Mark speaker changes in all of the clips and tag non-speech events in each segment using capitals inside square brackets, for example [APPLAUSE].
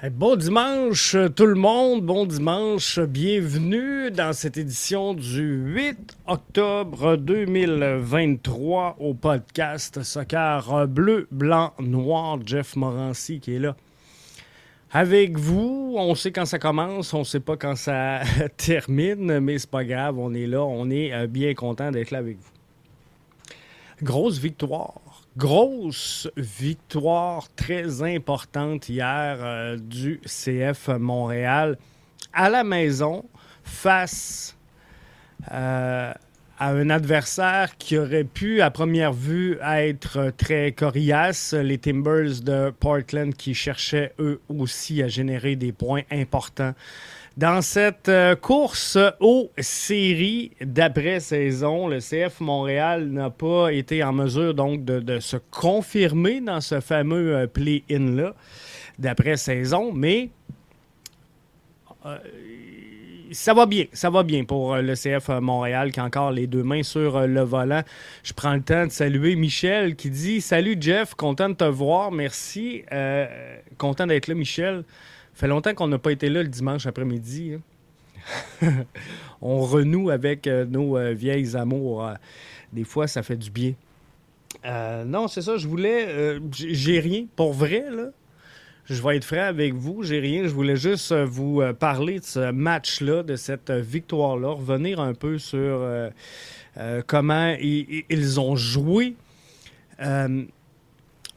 Speaker 1: Bon dimanche tout le monde, bon dimanche, bienvenue dans cette édition du 8 octobre 2023 au podcast Soccer Bleu, Blanc, Noir, Jeff Morancy qui est là. Avec vous, on sait quand ça commence, on sait pas quand ça [LAUGHS] termine, mais c'est pas grave, on est là, on est euh, bien content d'être là avec vous. Grosse victoire Grosse victoire très importante hier euh, du CF Montréal à la maison face euh, à un adversaire qui aurait pu, à première vue, être très coriace. Les Timbers de Portland qui cherchaient eux aussi à générer des points importants dans cette euh, course aux séries d'après-saison, le CF Montréal n'a pas été en mesure donc de, se confirmer dans ce fameux euh, play-in-là d'après-saison, mais euh, ça va bien, ça va bien pour le CF Montréal qui a encore les deux mains sur le volant. Je prends le temps de saluer Michel qui dit Salut Jeff, content de te voir, merci. content d'être là, Michel fait longtemps qu'on n'a pas été là le dimanche après-midi. Hein. [LAUGHS] On renoue avec euh, nos euh, vieilles amours. Euh, des fois, ça fait du bien. non, c'est ça, je voulais. j'ai rien. Pour vrai, là. Je vais être frais avec vous. J'ai rien. Je voulais juste vous parler de ce match-là, de cette victoire-là, revenir un peu sur comment ils, ont joué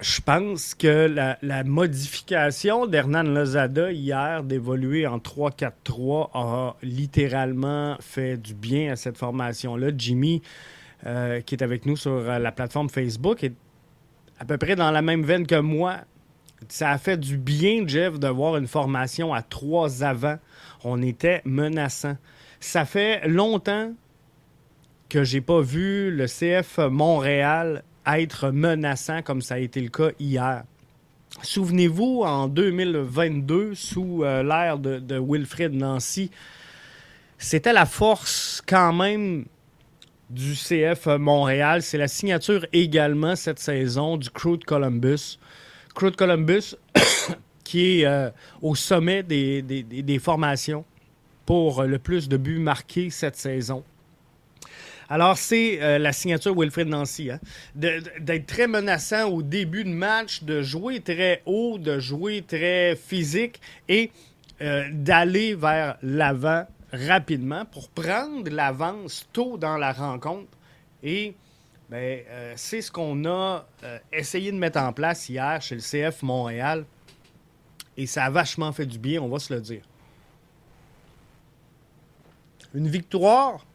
Speaker 1: je pense que la, modification d'Hernan Lozada hier d'évoluer en 3-4-3 a littéralement fait du bien à cette formation-là. Jimmy, euh, qui est avec nous sur euh, la plateforme Facebook, est à peu près dans la même veine que moi. Ça a fait du bien, Jeff, de voir une formation à trois avant. On était menaçant. Ça fait longtemps que j'ai pas vu le CF Montréal être menaçant comme ça a été le cas hier. Souvenez-vous, en 2022, sous euh, l'ère de, de, Wilfred Nancy, c'était la force quand même du CF Montréal. C'est la signature également cette saison du Crew de Columbus. Crew de Columbus [COUGHS] qui est euh, au sommet des, des, formations pour le plus de buts marqués cette saison. Alors, c'est euh, la signature Wilfred Nancy. Hein? D'être très menaçant au début de match, de jouer très haut, de jouer très physique et euh, d'aller vers l'avant rapidement pour prendre l'avance tôt dans la rencontre. Et ben, euh, c'est ce qu'on a essayé de mettre en place hier chez le CF Montréal. Et ça a vachement fait du bien, on va se le dire. Une victoire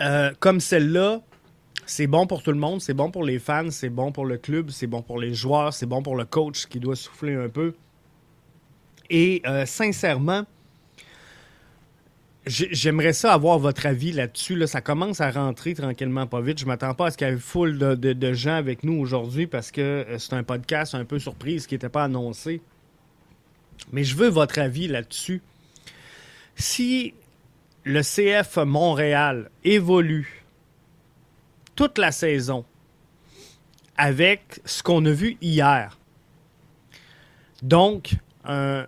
Speaker 1: euh, comme celle-là, c'est bon pour tout le monde, c'est bon pour les fans, c'est bon pour le club, c'est bon pour les joueurs, c'est bon pour le coach qui doit souffler un peu. Et euh, sincèrement, j'aimerais ça avoir votre avis là-dessus. Là. Ça commence à rentrer tranquillement pas vite. Je m'attends pas à ce qu'il y ait foule de, gens avec nous aujourd'hui parce que euh, c'est un podcast un peu surprise qui n'était pas annoncé. Mais je veux votre avis là-dessus. Si le CF Montréal évolue toute la saison avec ce qu'on a vu hier. Donc, un,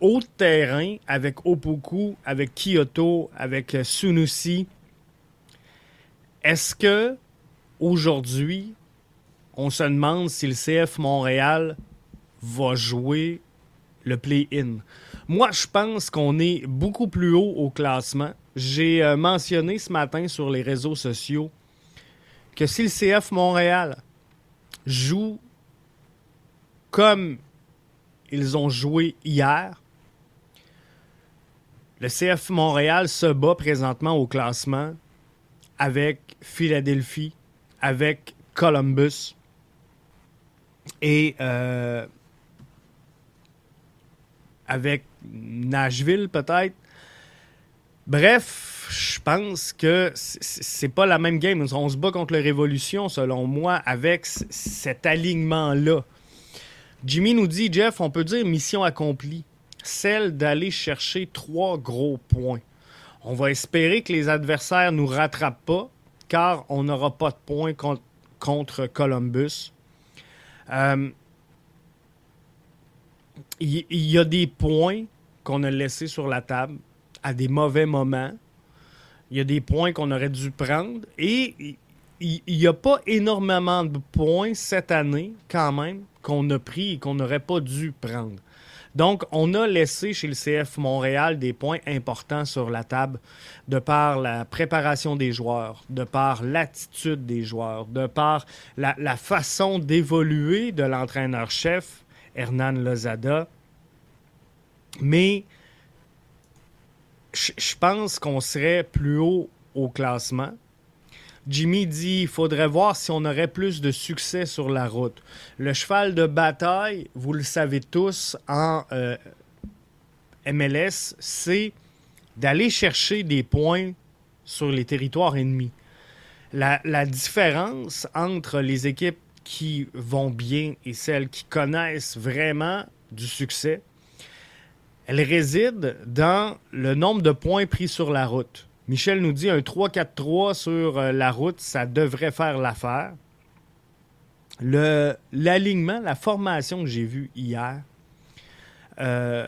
Speaker 1: haut terrain avec Opoku, avec Kyoto, avec Sunusi. Est-ce que aujourd'hui, on se demande si le CF Montréal va jouer le play-in? Moi, je pense qu'on est beaucoup plus haut au classement. J'ai euh, mentionné ce matin sur les réseaux sociaux que si le CF Montréal joue comme ils ont joué hier, le CF Montréal se bat présentement au classement avec Philadelphie, avec Columbus et euh, avec Nashville peut-être. Bref, je pense que c'est pas la même game. On se bat contre la Révolution, selon moi, avec cet alignement-là. Jimmy nous dit, Jeff, on peut dire mission accomplie, celle d'aller chercher trois gros points. On va espérer que les adversaires nous rattrapent pas, car on n'aura pas de points contre, Columbus. Euh, il y, a des points qu'on a laissés sur la table à des mauvais moments. Il y a des points qu'on aurait dû prendre. Et il n'y a pas énormément de points cette année, quand même, qu'on a pris et qu'on n'aurait pas dû prendre. Donc, on a laissé chez le CF Montréal des points importants sur la table de par la préparation des joueurs, de par l'attitude des joueurs, de par la, façon d'évoluer de l'entraîneur-chef, Hernan Lozada. Mais je pense qu'on serait plus haut au classement. Jimmy dit il faudrait voir si on aurait plus de succès sur la route. Le cheval de bataille, vous le savez tous, en euh, MLS, c'est d'aller chercher des points sur les territoires ennemis. La, la, différence entre les équipes qui vont bien et celles qui connaissent vraiment du succès, elle réside dans le nombre de points pris sur la route. Michel nous dit un 3-4-3 sur euh, la route, ça devrait faire l'affaire. L'alignement, la formation que j'ai vue hier euh,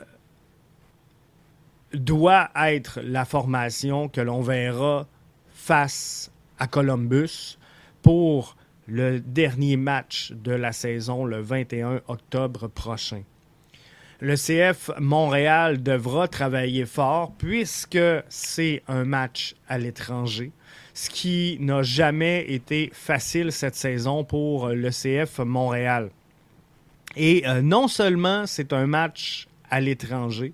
Speaker 1: doit être la formation que l'on verra face à Columbus pour le dernier match de la saison le 21 octobre prochain le CF Montréal devra travailler fort puisque c'est un match à l'étranger, ce qui n'a jamais été facile cette saison pour le CF Montréal. Et euh, non seulement c'est un match à l'étranger,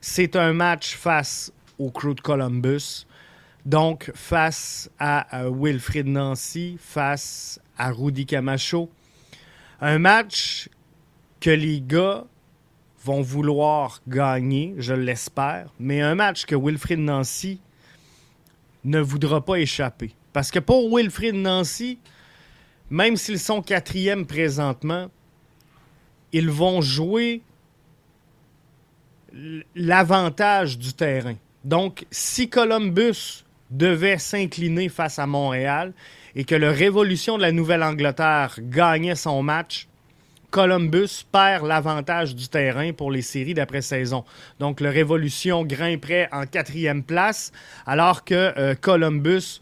Speaker 1: c'est un match face au Crew de Columbus, donc face à euh, Wilfrid Nancy, face à Rudy Camacho. Un match que les gars vont vouloir gagner, je l'espère, mais un match que Wilfrid Nancy ne voudra pas échapper. Parce que pour Wilfrid Nancy, même s'ils sont quatrième présentement, ils vont jouer l'avantage du terrain. Donc, si Columbus devait s'incliner face à Montréal et que le Révolution de la Nouvelle-Angleterre gagnait son match, Columbus perd l'avantage du terrain pour les séries d'après-saison. Donc, le Révolution grimperait en quatrième place, alors que euh, Columbus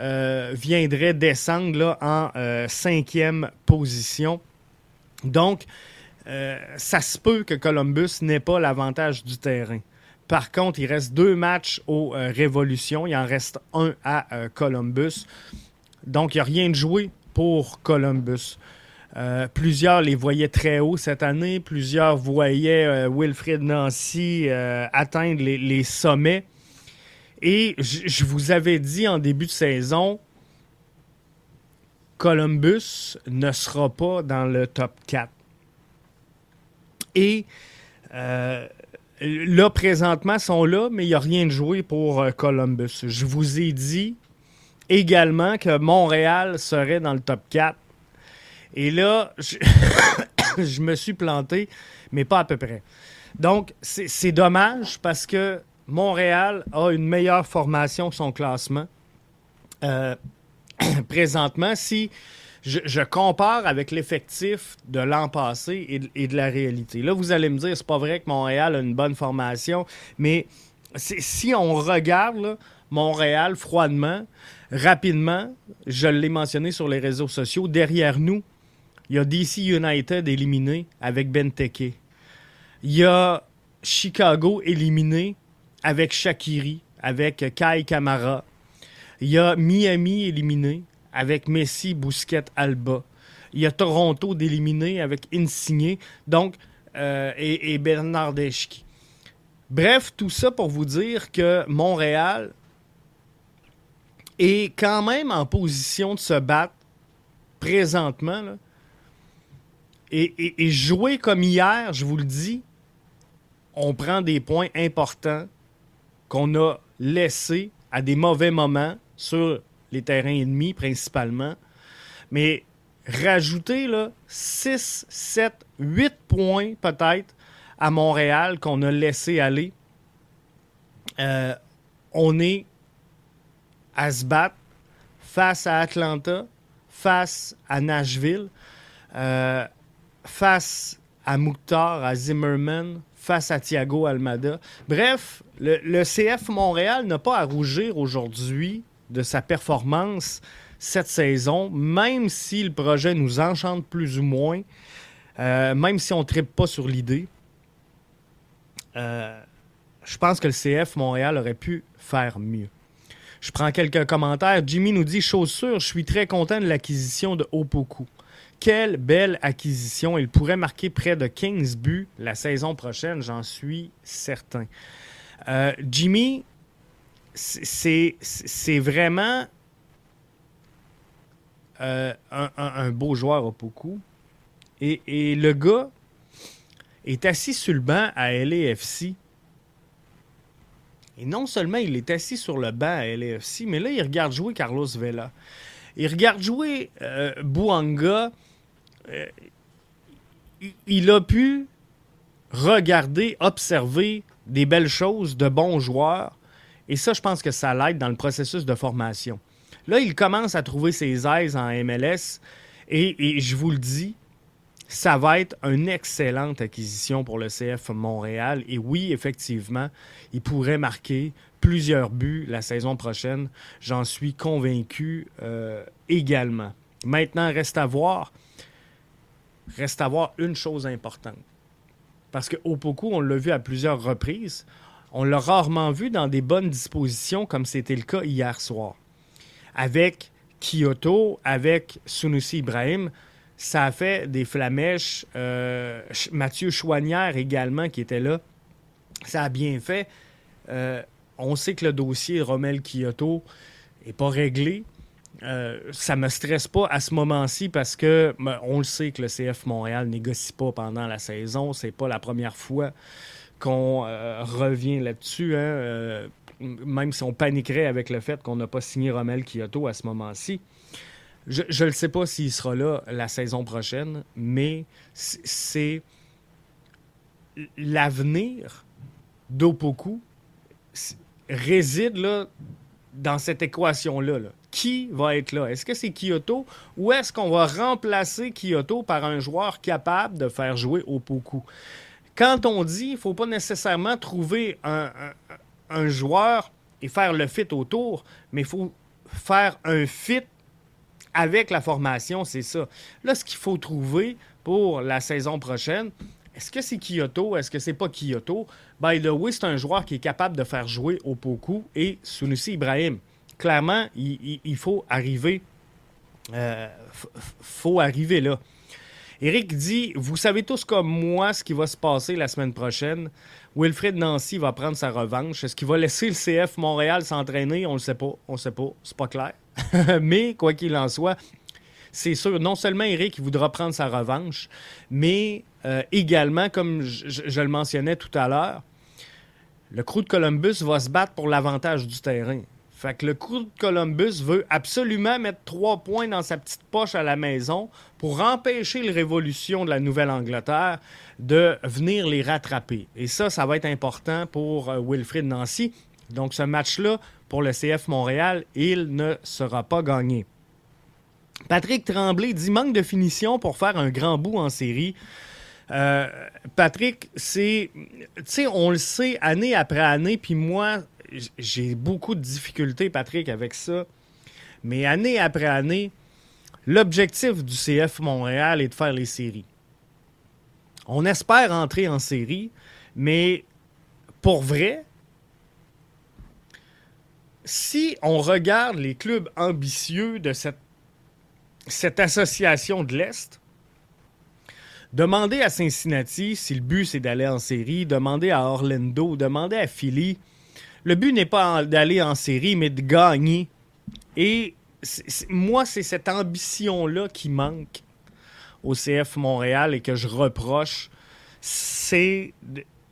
Speaker 1: euh, viendrait descendre en euh, cinquième position. Donc, ça se peut que Columbus n'ait pas l'avantage du terrain. Par contre, il reste deux matchs aux Révolutions. Il en reste un à Columbus. Donc, il n'y a rien de joué pour Columbus. Euh, plusieurs les voyaient très haut cette année. Plusieurs voyaient euh, Wilfred Nancy euh, atteindre les, sommets. Et je vous avais dit en début de saison, Columbus ne sera pas dans le top 4. Et là, présentement, sont là, mais il n'y a rien de joué pour Columbus. Je vous ai dit également que Montréal serait dans le top 4 et là, [COUGHS] je, me suis planté, mais pas à peu près. Donc, c'est dommage parce que Montréal a une meilleure formation que son classement. Euh, [COUGHS] présentement, si je, compare avec l'effectif de l'an passé et, de la réalité. Là, vous allez me dire, c'est pas vrai que Montréal a une bonne formation, mais si on regarde Montréal froidement, rapidement, je l'ai mentionné sur les réseaux sociaux, derrière nous, il y a DC United éliminé avec Benteke. Il y a Chicago éliminé avec Shakiri, avec Kai Kamara. Il y a Miami éliminé avec Messi, Bousquet, Alba. Il y a Toronto d'éliminé avec Insigné donc, euh, et, et Bernardeschi. Bref, tout ça pour vous dire que Montréal est quand même en position de se battre présentement. Et, jouer comme hier, je vous le dis, on prend des points importants qu'on a laissés à des mauvais moments sur les terrains ennemis principalement. Mais rajouter là, 6, 7, 8 points peut-être à Montréal qu'on a laissé aller, euh, on est à se battre face à Atlanta, face à Nashville. Euh, face à Mouktar, à Zimmerman, face à Thiago Almada. Bref, le, CF Montréal n'a pas à rougir aujourd'hui de sa performance cette saison, même si le projet nous enchante plus ou moins, euh, même si on ne tripe pas sur l'idée. Euh, je pense que le CF Montréal aurait pu faire mieux. Je prends quelques commentaires. Jimmy nous dit Chose sûre, je suis très content de l'acquisition de Opoku. Quelle belle acquisition. Il pourrait marquer près de 15 buts la saison prochaine, j'en suis certain. Euh, Jimmy, c'est vraiment euh, un, beau joueur Opoku. Et, et le gars est assis sur le banc à LAFC et non seulement il est assis sur le banc à LAFC, mais là, il regarde jouer Carlos Vela. Il regarde jouer euh, Bouanga. Euh, il a pu regarder, observer des belles choses de bons joueurs. Et ça, je pense que ça l'aide dans le processus de formation. Là, il commence à trouver ses aises en MLS. et je vous le dis, ça va être une excellente acquisition pour le CF Montréal. Et oui, effectivement, il pourrait marquer plusieurs buts la saison prochaine. J'en suis convaincu euh, également. Maintenant, reste à voir. Reste à voir une chose importante. Parce que Opoku, on l'a vu à plusieurs reprises. On l'a rarement vu dans des bonnes dispositions comme c'était le cas hier soir. Avec Kyoto, avec Sunusi Ibrahim, ça a fait des flamèches. Euh, Mathieu Chouanière également qui était là. Ça a bien fait. Euh, on sait que le dossier Romel Kyoto n'est pas réglé. Euh, ça me stresse pas à ce moment-ci parce que ben, on le sait que le CF Montréal négocie pas pendant la saison. C'est pas la première fois qu'on euh, revient là-dessus. Hein. même si on paniquerait avec le fait qu'on n'a pas signé Romel Kyoto à ce moment-ci. Je ne sais pas s'il sera là la saison prochaine, mais c'est l'avenir d'Opoku réside là, dans cette équation-là. Qui va être là? Est-ce que c'est Kyoto ou est-ce qu'on va remplacer Kyoto par un joueur capable de faire jouer Opoku? Quand on dit, il ne faut pas nécessairement trouver un, joueur et faire le fit autour, mais il faut faire un fit avec la formation, c'est ça. Là, ce qu'il faut trouver pour la saison prochaine, est-ce que c'est Kyoto? Est-ce que c'est pas Kyoto? By the way, c'est un joueur qui est capable de faire jouer au Poku et Sunusi Ibrahim. Clairement, il, faut arriver. Euh, faut arriver là. Eric dit Vous savez tous comme moi ce qui va se passer la semaine prochaine. Wilfred Nancy va prendre sa revanche. Est-ce qu'il va laisser le CF Montréal s'entraîner? On ne sait pas. On ne sait pas. C'est pas clair. [LAUGHS] mais, quoi qu'il en soit, c'est sûr, non seulement Eric voudra prendre sa revanche, mais euh, également, comme je, le mentionnais tout à l'heure, le crew de Columbus va se battre pour l'avantage du terrain. Fait que le crew de Columbus veut absolument mettre trois points dans sa petite poche à la maison pour empêcher les révolutions de la Nouvelle-Angleterre de venir les rattraper. Et ça, ça va être important pour euh, Wilfrid Nancy. Donc, ce match-là, pour le CF Montréal, il ne sera pas gagné. Patrick Tremblay dit manque de finition pour faire un grand bout en série. Euh, Patrick, c'est. Tu sais, on le sait année après année, puis moi, j'ai beaucoup de difficultés, Patrick, avec ça. Mais année après année, l'objectif du CF Montréal est de faire les séries. On espère entrer en série, mais pour vrai, si on regarde les clubs ambitieux de cette, association de l'Est, demandez à Cincinnati si le but c'est d'aller en série, demandez à Orlando, demandez à Philly. Le but n'est pas d'aller en série, mais de gagner. Et moi, c'est cette ambition-là qui manque au CF Montréal et que je reproche. C'est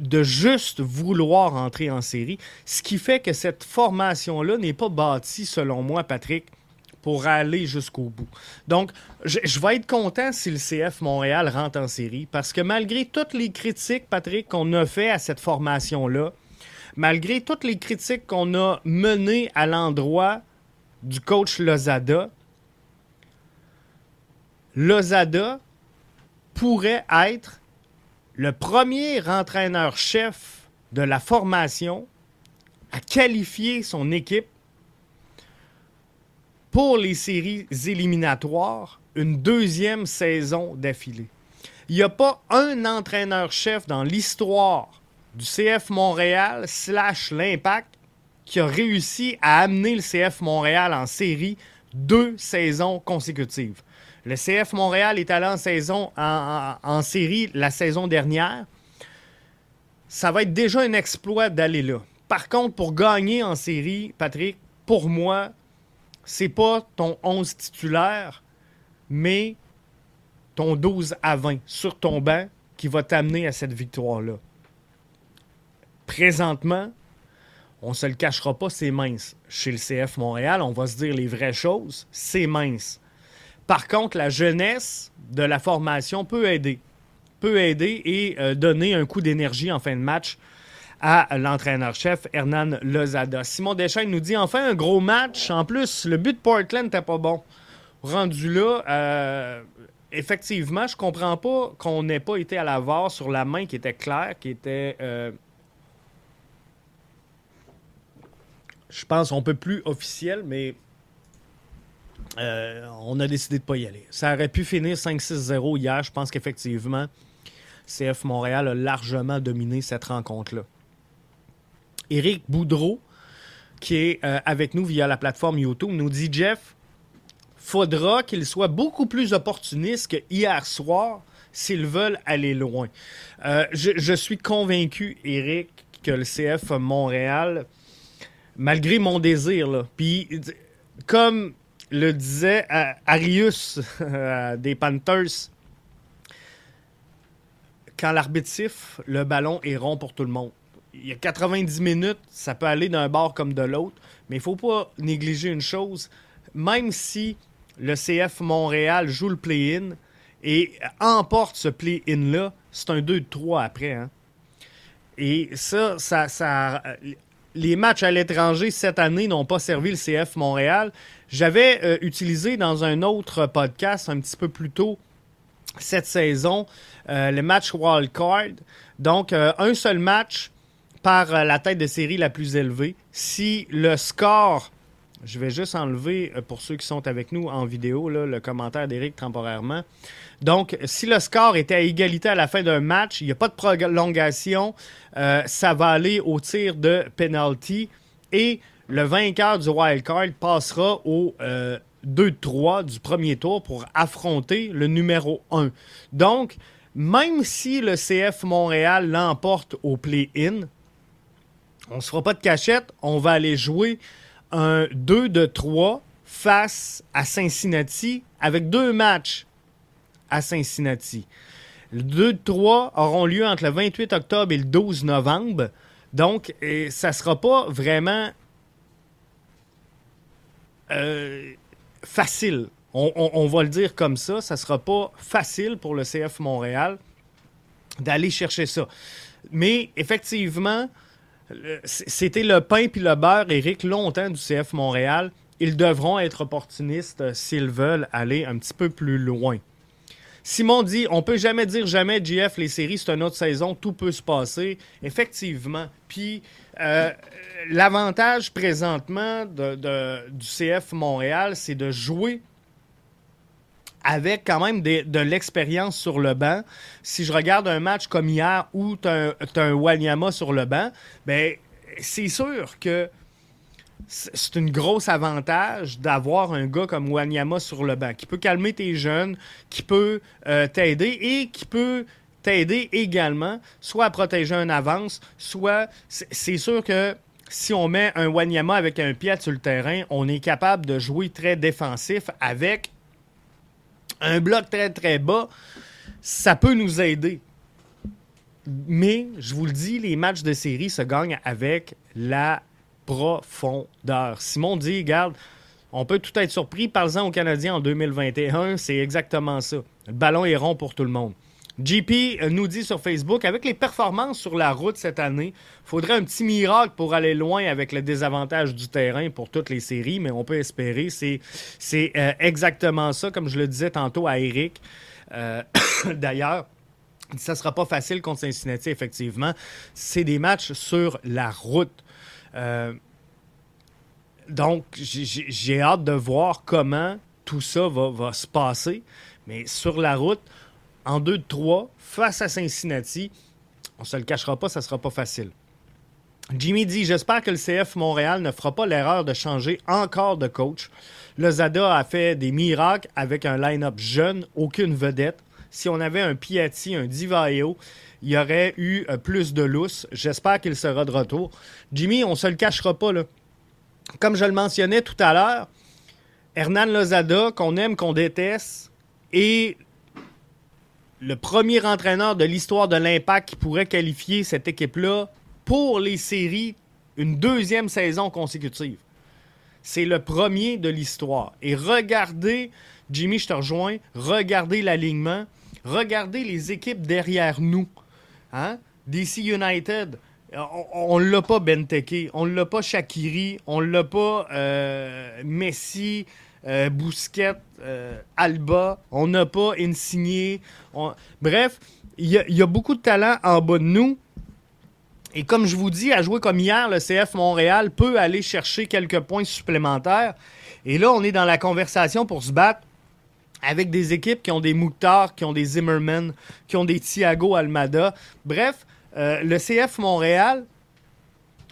Speaker 1: de juste vouloir entrer en série, ce qui fait que cette formation-là n'est pas bâtie, selon moi, Patrick, pour aller jusqu'au bout. Donc, je, vais être content si le CF Montréal rentre en série, parce que malgré toutes les critiques, Patrick, qu'on a fait à cette formation-là, malgré toutes les critiques qu'on a menées à l'endroit du coach Lozada, Lozada pourrait être le premier entraîneur-chef de la formation à qualifier son équipe pour les séries éliminatoires une deuxième saison d'affilée. Il n'y a pas un entraîneur-chef dans l'histoire du CF Montréal slash l'Impact qui a réussi à amener le CF Montréal en série deux saisons consécutives. Le CF Montréal est allé en saison en, série la saison dernière. Ça va être déjà un exploit d'aller là. Par contre, pour gagner en série, Patrick, pour moi, c'est pas ton 11 titulaire, mais ton 12 à 20 sur ton banc qui va t'amener à cette victoire-là. Présentement, on se le cachera pas, c'est mince. Chez le CF Montréal, on va se dire les vraies choses, c'est mince. Par contre, la jeunesse de la formation peut aider. Peut aider et euh, donner un coup d'énergie en fin de match à l'entraîneur-chef Hernan Lozada. Simon Deschênes nous dit enfin un gros match. En plus, le but de Portland n'était pas bon. Rendu là, euh, effectivement, je comprends pas qu'on n'ait pas été à la VAR sur la main qui était claire, qui était. Euh, je pense on peut plus officiel, mais euh, on a décidé de ne pas y aller. Ça aurait pu finir 5-6-0 hier. Je pense qu'effectivement, CF Montréal a largement dominé cette rencontre-là. Éric Boudreau, qui est euh, avec nous via la plateforme YouTube, nous dit Jeff, faudra qu'il soit beaucoup plus opportuniste que hier soir s'ils veulent aller loin. Euh, je, suis convaincu, Éric, que le CF Montréal, malgré mon désir, puis comme le disait Arius [LAUGHS] des Panthers. Quand l'arbitre siffle, le ballon est rond pour tout le monde. Il y a 90 minutes, ça peut aller d'un bord comme de l'autre, mais il ne faut pas négliger une chose. Même si le CF Montréal joue le play-in et emporte ce play-in-là, c'est un 2-3 après. Hein. Et ça, ça, ça, les matchs à l'étranger cette année n'ont pas servi le CF Montréal. J'avais euh, utilisé dans un autre podcast un petit peu plus tôt cette saison euh, le match wildcard. Donc, euh, un seul match par la tête de série la plus élevée. Si le score, je vais juste enlever pour ceux qui sont avec nous en vidéo le commentaire d'Éric temporairement. Donc, si le score était à égalité à la fin d'un match, il n'y a pas de prolongation, ça va aller au tir de penalty et le vainqueur du wild card passera au 2-3 euh, du premier tour pour affronter le numéro 1. Donc, même si le CF Montréal l'emporte au play-in, on ne se fera pas de cachette, on va aller jouer un 2-3 face à Cincinnati avec deux matchs à Cincinnati. Le 2-3 auront lieu entre le 28 octobre et le 12 novembre. Donc, ça ne sera pas vraiment euh, facile. On, va le dire comme ça. Ça ne sera pas facile pour le CF Montréal d'aller chercher ça. Mais effectivement, c'était le pain puis le beurre, Eric, longtemps du CF Montréal. Ils devront être opportunistes s'ils veulent aller un petit peu plus loin. Simon dit on peut jamais dire jamais, GF, les séries, c'est une autre saison, tout peut se passer. Effectivement. Puis euh, l'avantage présentement du CF Montréal, c'est de jouer avec quand même de l'expérience sur le banc. Si je regarde un match comme hier où tu as, un Wanyama sur le banc, ben c'est sûr que c'est une grosse avantage d'avoir un gars comme Wanyama sur le banc qui peut calmer tes jeunes, qui peut euh, t'aider et qui peut t'aider également soit à protéger un avance, soit c'est sûr que si on met un Wanyama avec un pied sur le terrain, on est capable de jouer très défensif avec un bloc très très bas. Ça peut nous aider. Mais, je vous le dis, les matchs de série se gagnent avec la profondeur. Simon dit, regarde, on peut tout être surpris. Parle-en aux Canadiens en 2021, c'est exactement ça. Le ballon est rond pour tout le monde. JP euh, nous dit sur Facebook, avec les performances sur la route cette année, faudrait un petit miracle pour aller loin avec le désavantage du terrain pour toutes les séries, mais on peut espérer. C'est, euh, exactement ça, comme je le disais tantôt à Eric. Euh, [COUGHS] d'ailleurs, Ça ne sera pas facile contre Cincinnati, effectivement. C'est des matchs sur la route. Donc, j'ai hâte de voir comment tout ça va, se passer. Mais sur la route, en 2-3, face à Cincinnati, on ne se le cachera pas, ça ne sera pas facile. Jimmy dit J'espère que le CF Montréal ne fera pas l'erreur de changer encore de coach. Lozada a fait des miracles avec un line-up jeune, aucune vedette. Si on avait un Piatti, un Divaio, il y aurait eu euh, plus de lousse. J'espère qu'il sera de retour. Jimmy, on ne se le cachera pas. Là. Comme je le mentionnais tout à l'heure, Hernan Lozada, qu'on aime, qu'on déteste, est le premier entraîneur de l'histoire de l'Impact qui pourrait qualifier cette équipe-là pour les séries une deuxième saison consécutive. C'est le premier de l'histoire. Et regardez, Jimmy, je te rejoins, regardez l'alignement, regardez les équipes derrière nous. Hein? DC United, on, ne l'a pas Benteke, on l'a pas Shakiri, on l'a pas euh, Messi, euh, Bousquet, euh, Alba, on n'a pas Insigné. Bref, il y, a beaucoup de talent en bas de nous. Et comme je vous dis, à jouer comme hier, le CF Montréal peut aller chercher quelques points supplémentaires. Et là, on est dans la conversation pour se battre avec des équipes qui ont des Mouktar, qui ont des Zimmerman, qui ont des Thiago Almada. Bref, euh, le CF Montréal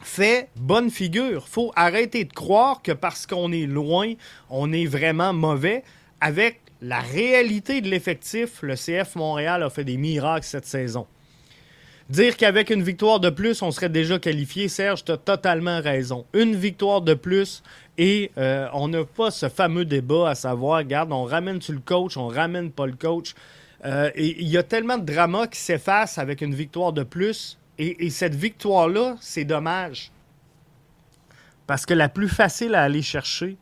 Speaker 1: fait bonne figure. faut arrêter de croire que parce qu'on est loin, on est vraiment mauvais. Avec la réalité de l'effectif, le CF Montréal a fait des miracles cette saison. Dire qu'avec une victoire de plus, on serait déjà qualifié, Serge, tu as totalement raison. Une victoire de plus et euh, on n'a pas ce fameux débat à savoir, regarde, on ramène-tu le coach, on ramène pas le coach. Euh, il y a tellement de drama qui s'efface avec une victoire de plus. Et, cette victoire-là, c'est dommage. Parce que la plus facile à aller chercher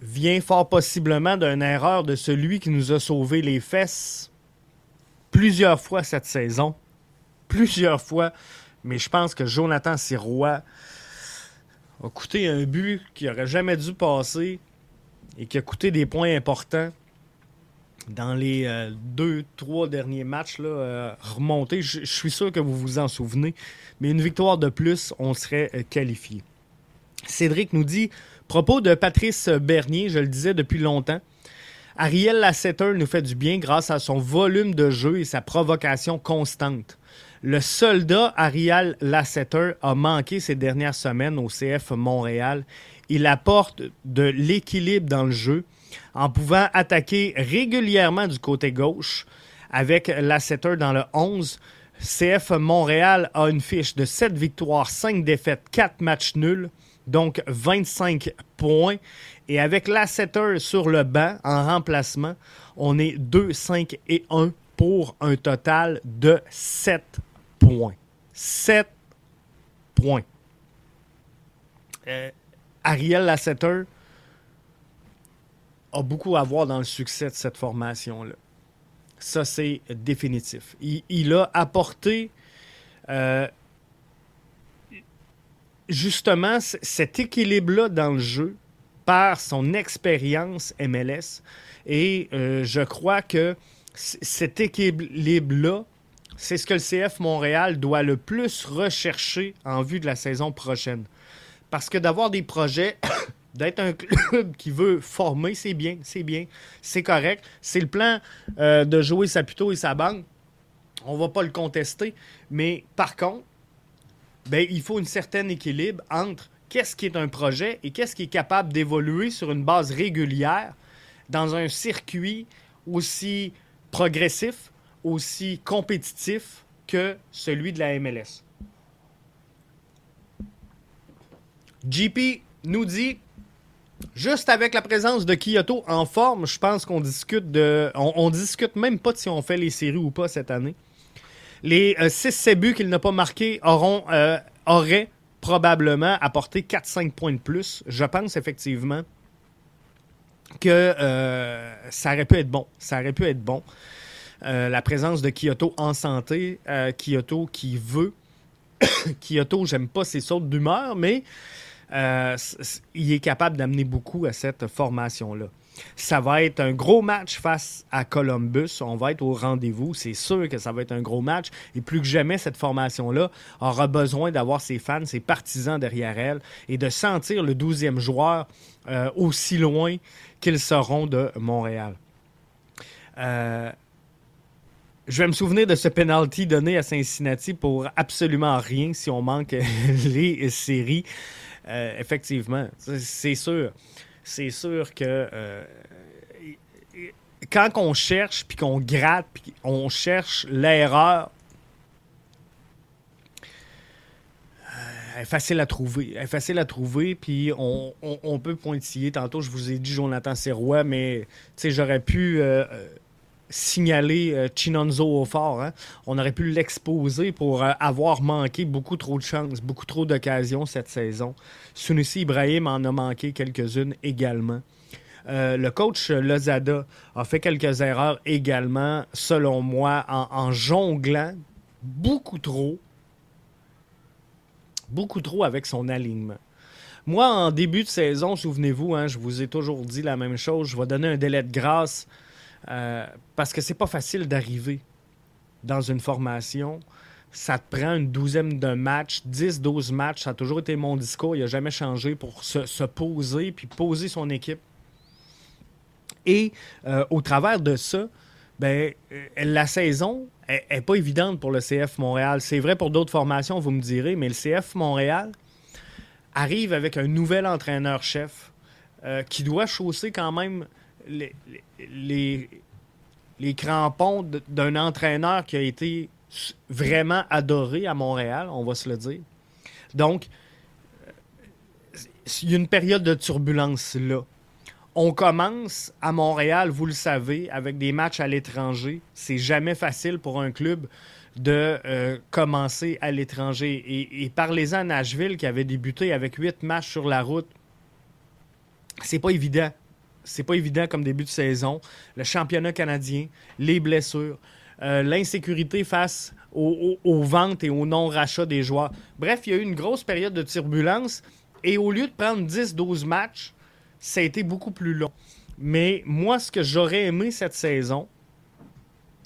Speaker 1: vient fort possiblement d'une erreur de celui qui nous a sauvé les fesses plusieurs fois cette saison. Plusieurs fois. Mais je pense que Jonathan Sirois a coûté un but qui aurait jamais dû passer et qui a coûté des points importants dans les euh, deux, trois derniers matchs euh, remontés. Je, suis sûr que vous vous en souvenez. Mais une victoire de plus, on serait euh, qualifié. Cédric nous dit propos de Patrice Bernier, je le disais depuis longtemps. Ariel Lasseter nous fait du bien grâce à son volume de jeu et sa provocation constante. Le soldat Ariel Lasseter a manqué ces dernières semaines au CF Montréal. Il apporte de l'équilibre dans le jeu en pouvant attaquer régulièrement du côté gauche avec Lasseter dans le 11. CF Montréal a une fiche de 7 victoires, 5 défaites, 4 matchs nuls, donc 25 points. Et avec l'assetter sur le banc en remplacement, on est 2, 5 et 1 pour un total de 7 points. 7 points. Euh, Ariel Lasseter a beaucoup à voir dans le succès de cette formation-là. Ça, c'est définitif. Il, a apporté euh, justement cet équilibre-là dans le jeu par son expérience MLS. Et euh, je crois que cet équilibre-là, c'est ce que le CF Montréal doit le plus rechercher en vue de la saison prochaine. Parce que d'avoir des projets, d'être un club qui veut former, c'est bien, c'est bien, c'est correct. C'est le plan euh, de jouer Saputo et sa banque. On va pas le contester. Mais par contre, ben, il faut un certain équilibre entre qu'est-ce qui est un projet et qu'est-ce qui est capable d'évoluer sur une base régulière dans un circuit aussi progressif, aussi compétitif que celui de la MLS. JP nous dit Juste avec la présence de Kyoto en forme, je pense qu'on discute de. On, discute même pas de si on fait les séries ou pas cette année. Les 6 euh, buts qu'il n'a pas marqués auront, euh, auraient probablement apporter 4-5 points de plus. Je pense effectivement que euh, ça aurait pu être bon. Ça aurait pu être bon. Euh, la présence de Kyoto en santé, Kyoto qui veut. [COUGHS] Kyoto, j'aime pas ses sautes d'humeur, mais il est capable d'amener beaucoup à cette formation-là. Ça va être un gros match face à Columbus. On va être au rendez-vous. C'est sûr que ça va être un gros match. Et plus que jamais, cette formation-là aura besoin d'avoir ses fans, ses partisans derrière elle et de sentir le 12e joueur euh, aussi loin qu'ils seront de Montréal. Euh, je vais me souvenir de ce penalty donné à Cincinnati pour absolument rien si on manque [LAUGHS] les séries. Euh, effectivement, c'est sûr. C'est sûr que euh, quand on cherche, puis qu'on gratte, puis on cherche l'erreur, elle est facile à trouver. Est facile à trouver, puis on, peut pointiller. Tantôt, je vous ai dit Jonathan Serrois, mais j'aurais pu signaler euh, Chinonzo au fort. Hein. On aurait pu l'exposer pour euh, avoir manqué beaucoup trop de chances, beaucoup trop d'occasions cette saison. Sunusi Ibrahim en a manqué quelques-unes également. Euh, le coach Lozada a fait quelques erreurs également, selon moi, en, jonglant beaucoup trop, beaucoup trop avec son alignement. Moi, en début de saison, souvenez-vous, hein, je vous ai toujours dit la même chose, je vais donner un délai de grâce euh, parce que c'est pas facile d'arriver dans une formation. Ça te prend une douzaine de matchs, 10-12 matchs. Ça a toujours été mon discours. Il n'a jamais changé pour se, poser puis poser son équipe. Et euh, au travers de ça, ben, euh, la saison n'est pas évidente pour le CF Montréal. C'est vrai pour d'autres formations, vous me direz, mais le CF Montréal arrive avec un nouvel entraîneur-chef qui doit chausser quand même les, crampons d'un entraîneur qui a été vraiment adoré à Montréal, on va se le dire. Donc, il y a une période de turbulence là. On commence à Montréal, vous le savez, avec des matchs à l'étranger. C'est jamais facile pour un club de euh, commencer à l'étranger. Et, et parlez-en à Nashville qui avait débuté avec huit matchs sur la route. C'est pas évident c'est pas évident comme début de saison. Le championnat canadien, les blessures, euh, l'insécurité face aux, ventes et au non-rachat des joueurs. Bref, il y a eu une grosse période de turbulence et au lieu de prendre 10-12 matchs, ça a été beaucoup plus long. Mais moi, ce que j'aurais aimé cette saison,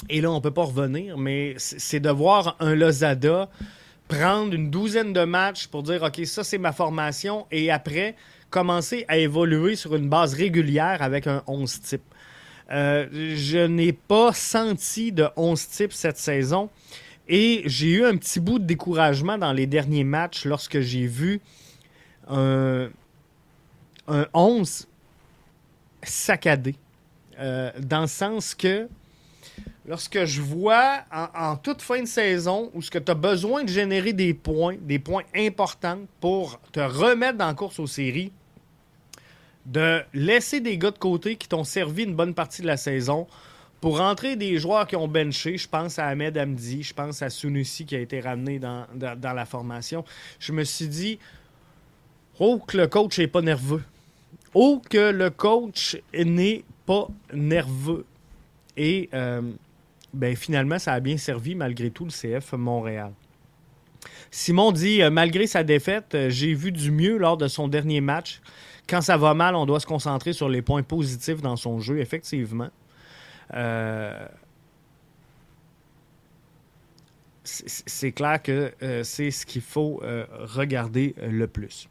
Speaker 1: et là, on ne peut pas revenir, mais c'est de voir un Lozada prendre une douzaine de matchs pour dire, OK, ça, c'est ma formation, et après, commencer à évoluer sur une base régulière avec un 11 type. Euh, je n'ai pas senti de 11 type cette saison et j'ai eu un petit bout de découragement dans les derniers matchs lorsque j'ai vu un, 11 saccadé. Euh, dans le sens que lorsque je vois en, toute fin de saison où ce que tu as besoin de générer des points, des points importants pour te remettre dans course aux séries, de laisser des gars de côté qui t'ont servi une bonne partie de la saison pour rentrer des joueurs qui ont benché. Je pense à Ahmed Hamdi, je pense à Sunusi qui a été ramené dans, la formation. Je me suis dit, oh que le coach n'est pas nerveux. Oh que le coach n'est pas nerveux. Et euh, ben, finalement, ça a bien servi malgré tout le CF Montréal. Simon dit, euh, malgré sa défaite, euh, j'ai vu du mieux lors de son dernier match quand ça va mal, on doit se concentrer sur les points positifs dans son jeu, effectivement. Euh, c'est clair que euh, c'est ce qu'il faut euh, regarder le plus.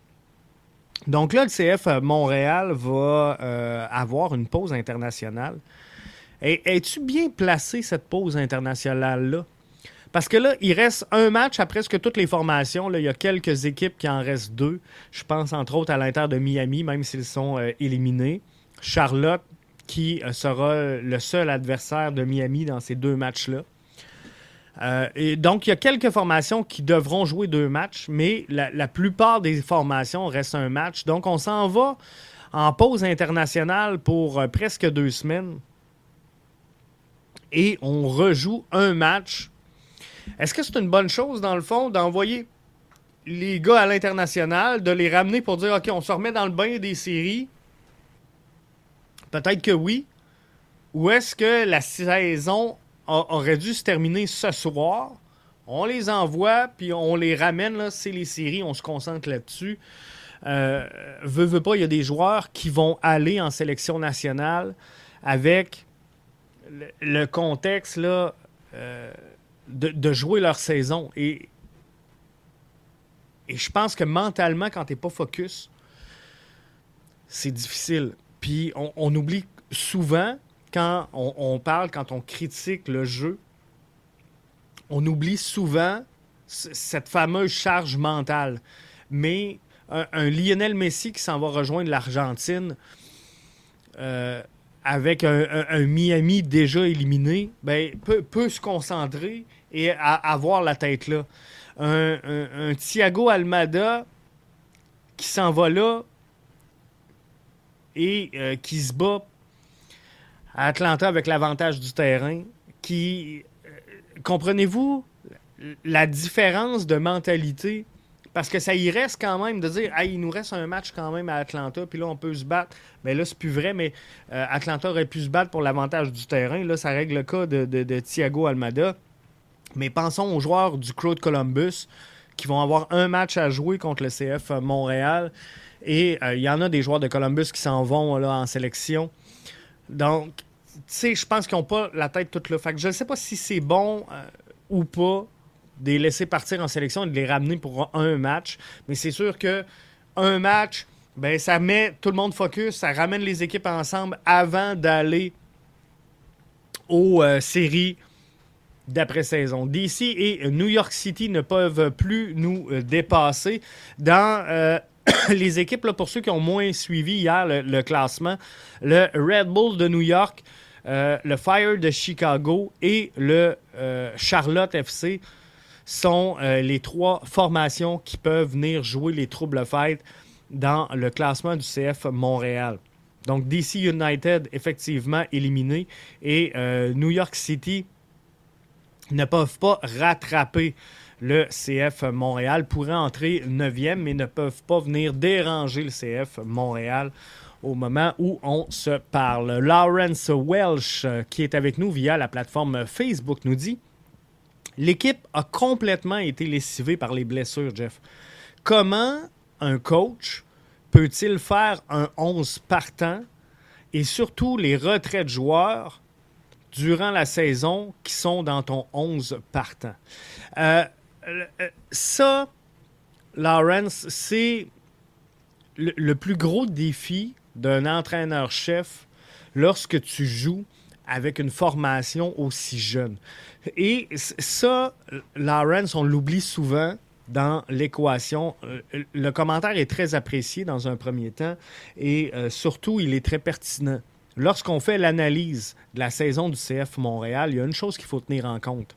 Speaker 1: Donc là, le CF Montréal va avoir une pause internationale. Es-tu bien placé, cette pause internationale-là? Parce que là, il reste un match à presque toutes les formations. Là, il y a quelques équipes qui en restent deux. Je pense entre autres à l'Inter de Miami, même s'ils sont euh, éliminés. Charlotte, qui euh, sera le seul adversaire de Miami dans ces deux matchs-là. Euh, et donc, il y a quelques formations qui devront jouer deux matchs, mais la plupart des formations restent un match. Donc, on s'en va en pause internationale pour presque deux semaines. Et on rejoue un match est-ce que c'est une bonne chose, dans le fond, d'envoyer les gars à l'international, de les ramener pour dire OK, on se remet dans le bain des séries? Peut-être que oui. Ou est-ce que la saison aurait dû se terminer ce soir? On les envoie, puis on les ramène, c'est les séries, on se concentre là-dessus. euh, veut, pas, il y a des joueurs qui vont aller en sélection nationale avec le, contexte là, euh, de, jouer leur saison. Et, je pense que mentalement, quand tu n'es pas focus, c'est difficile. Puis on, oublie souvent, quand on, parle, quand on critique le jeu, on oublie souvent cette fameuse charge mentale. Mais un, Lionel Messi qui s'en va rejoindre l'Argentine euh, avec un, Miami déjà éliminé, ben, peut, se concentrer et avoir la tête là. Un, Thiago Almada qui s'en va là et euh, qui se bat à Atlanta avec l'avantage du terrain, qui, euh, comprenez-vous la différence de mentalité? Parce que ça y reste quand même de dire, il nous reste un match quand même à Atlanta, puis là, on peut se battre. Mais là, c'est plus vrai, mais euh, Atlanta aurait pu se battre pour l'avantage du terrain. Là, ça règle le cas de, Thiago Almada. Mais pensons aux joueurs du Crew de Columbus qui vont avoir un match à jouer contre le CF Montréal. Et euh, il y en a des joueurs de Columbus qui s'en vont là, en sélection. Donc, tu sais, je pense qu'ils n'ont pas la tête toute là. Fait je ne sais pas si c'est bon euh, ou pas de les laisser partir en sélection et de les ramener pour un match. Mais c'est sûr que un match, ben, ça met tout le monde focus, ça ramène les équipes ensemble avant d'aller aux euh, séries d'après-saison. DC et New York City ne peuvent plus nous euh, dépasser. Dans euh, [COUGHS] les équipes, pour ceux qui ont moins suivi hier le, classement, le Red Bull de New York, le Fire de Chicago et le Charlotte FC sont euh, les trois formations qui peuvent venir jouer les troubles fêtes dans le classement du CF Montréal. Donc DC United, effectivement, éliminé. Et euh, New York City ne peuvent pas rattraper le CF Montréal. Pourraient entrer 9e, mais ne peuvent pas venir déranger le CF Montréal au moment où on se parle. Lawrence Welsh, euh, qui est avec nous via la plateforme Facebook, nous dit L'équipe a complètement été lessivée par les blessures, Jeff. Comment un coach peut-il faire un 11 partant? Et surtout les retraits de joueurs durant la saison qui sont dans ton 11 partant? Euh, ça, Lawrence, c'est le, plus gros défi d'un entraîneur-chef lorsque tu joues avec une formation aussi jeune. Et ça, Lawrence, on l'oublie souvent dans l'équation. Euh, le commentaire est très apprécié dans un premier temps et euh, surtout, il est très pertinent. Lorsqu'on fait l'analyse de la saison du CF Montréal, il y a une chose qu'il faut tenir en compte.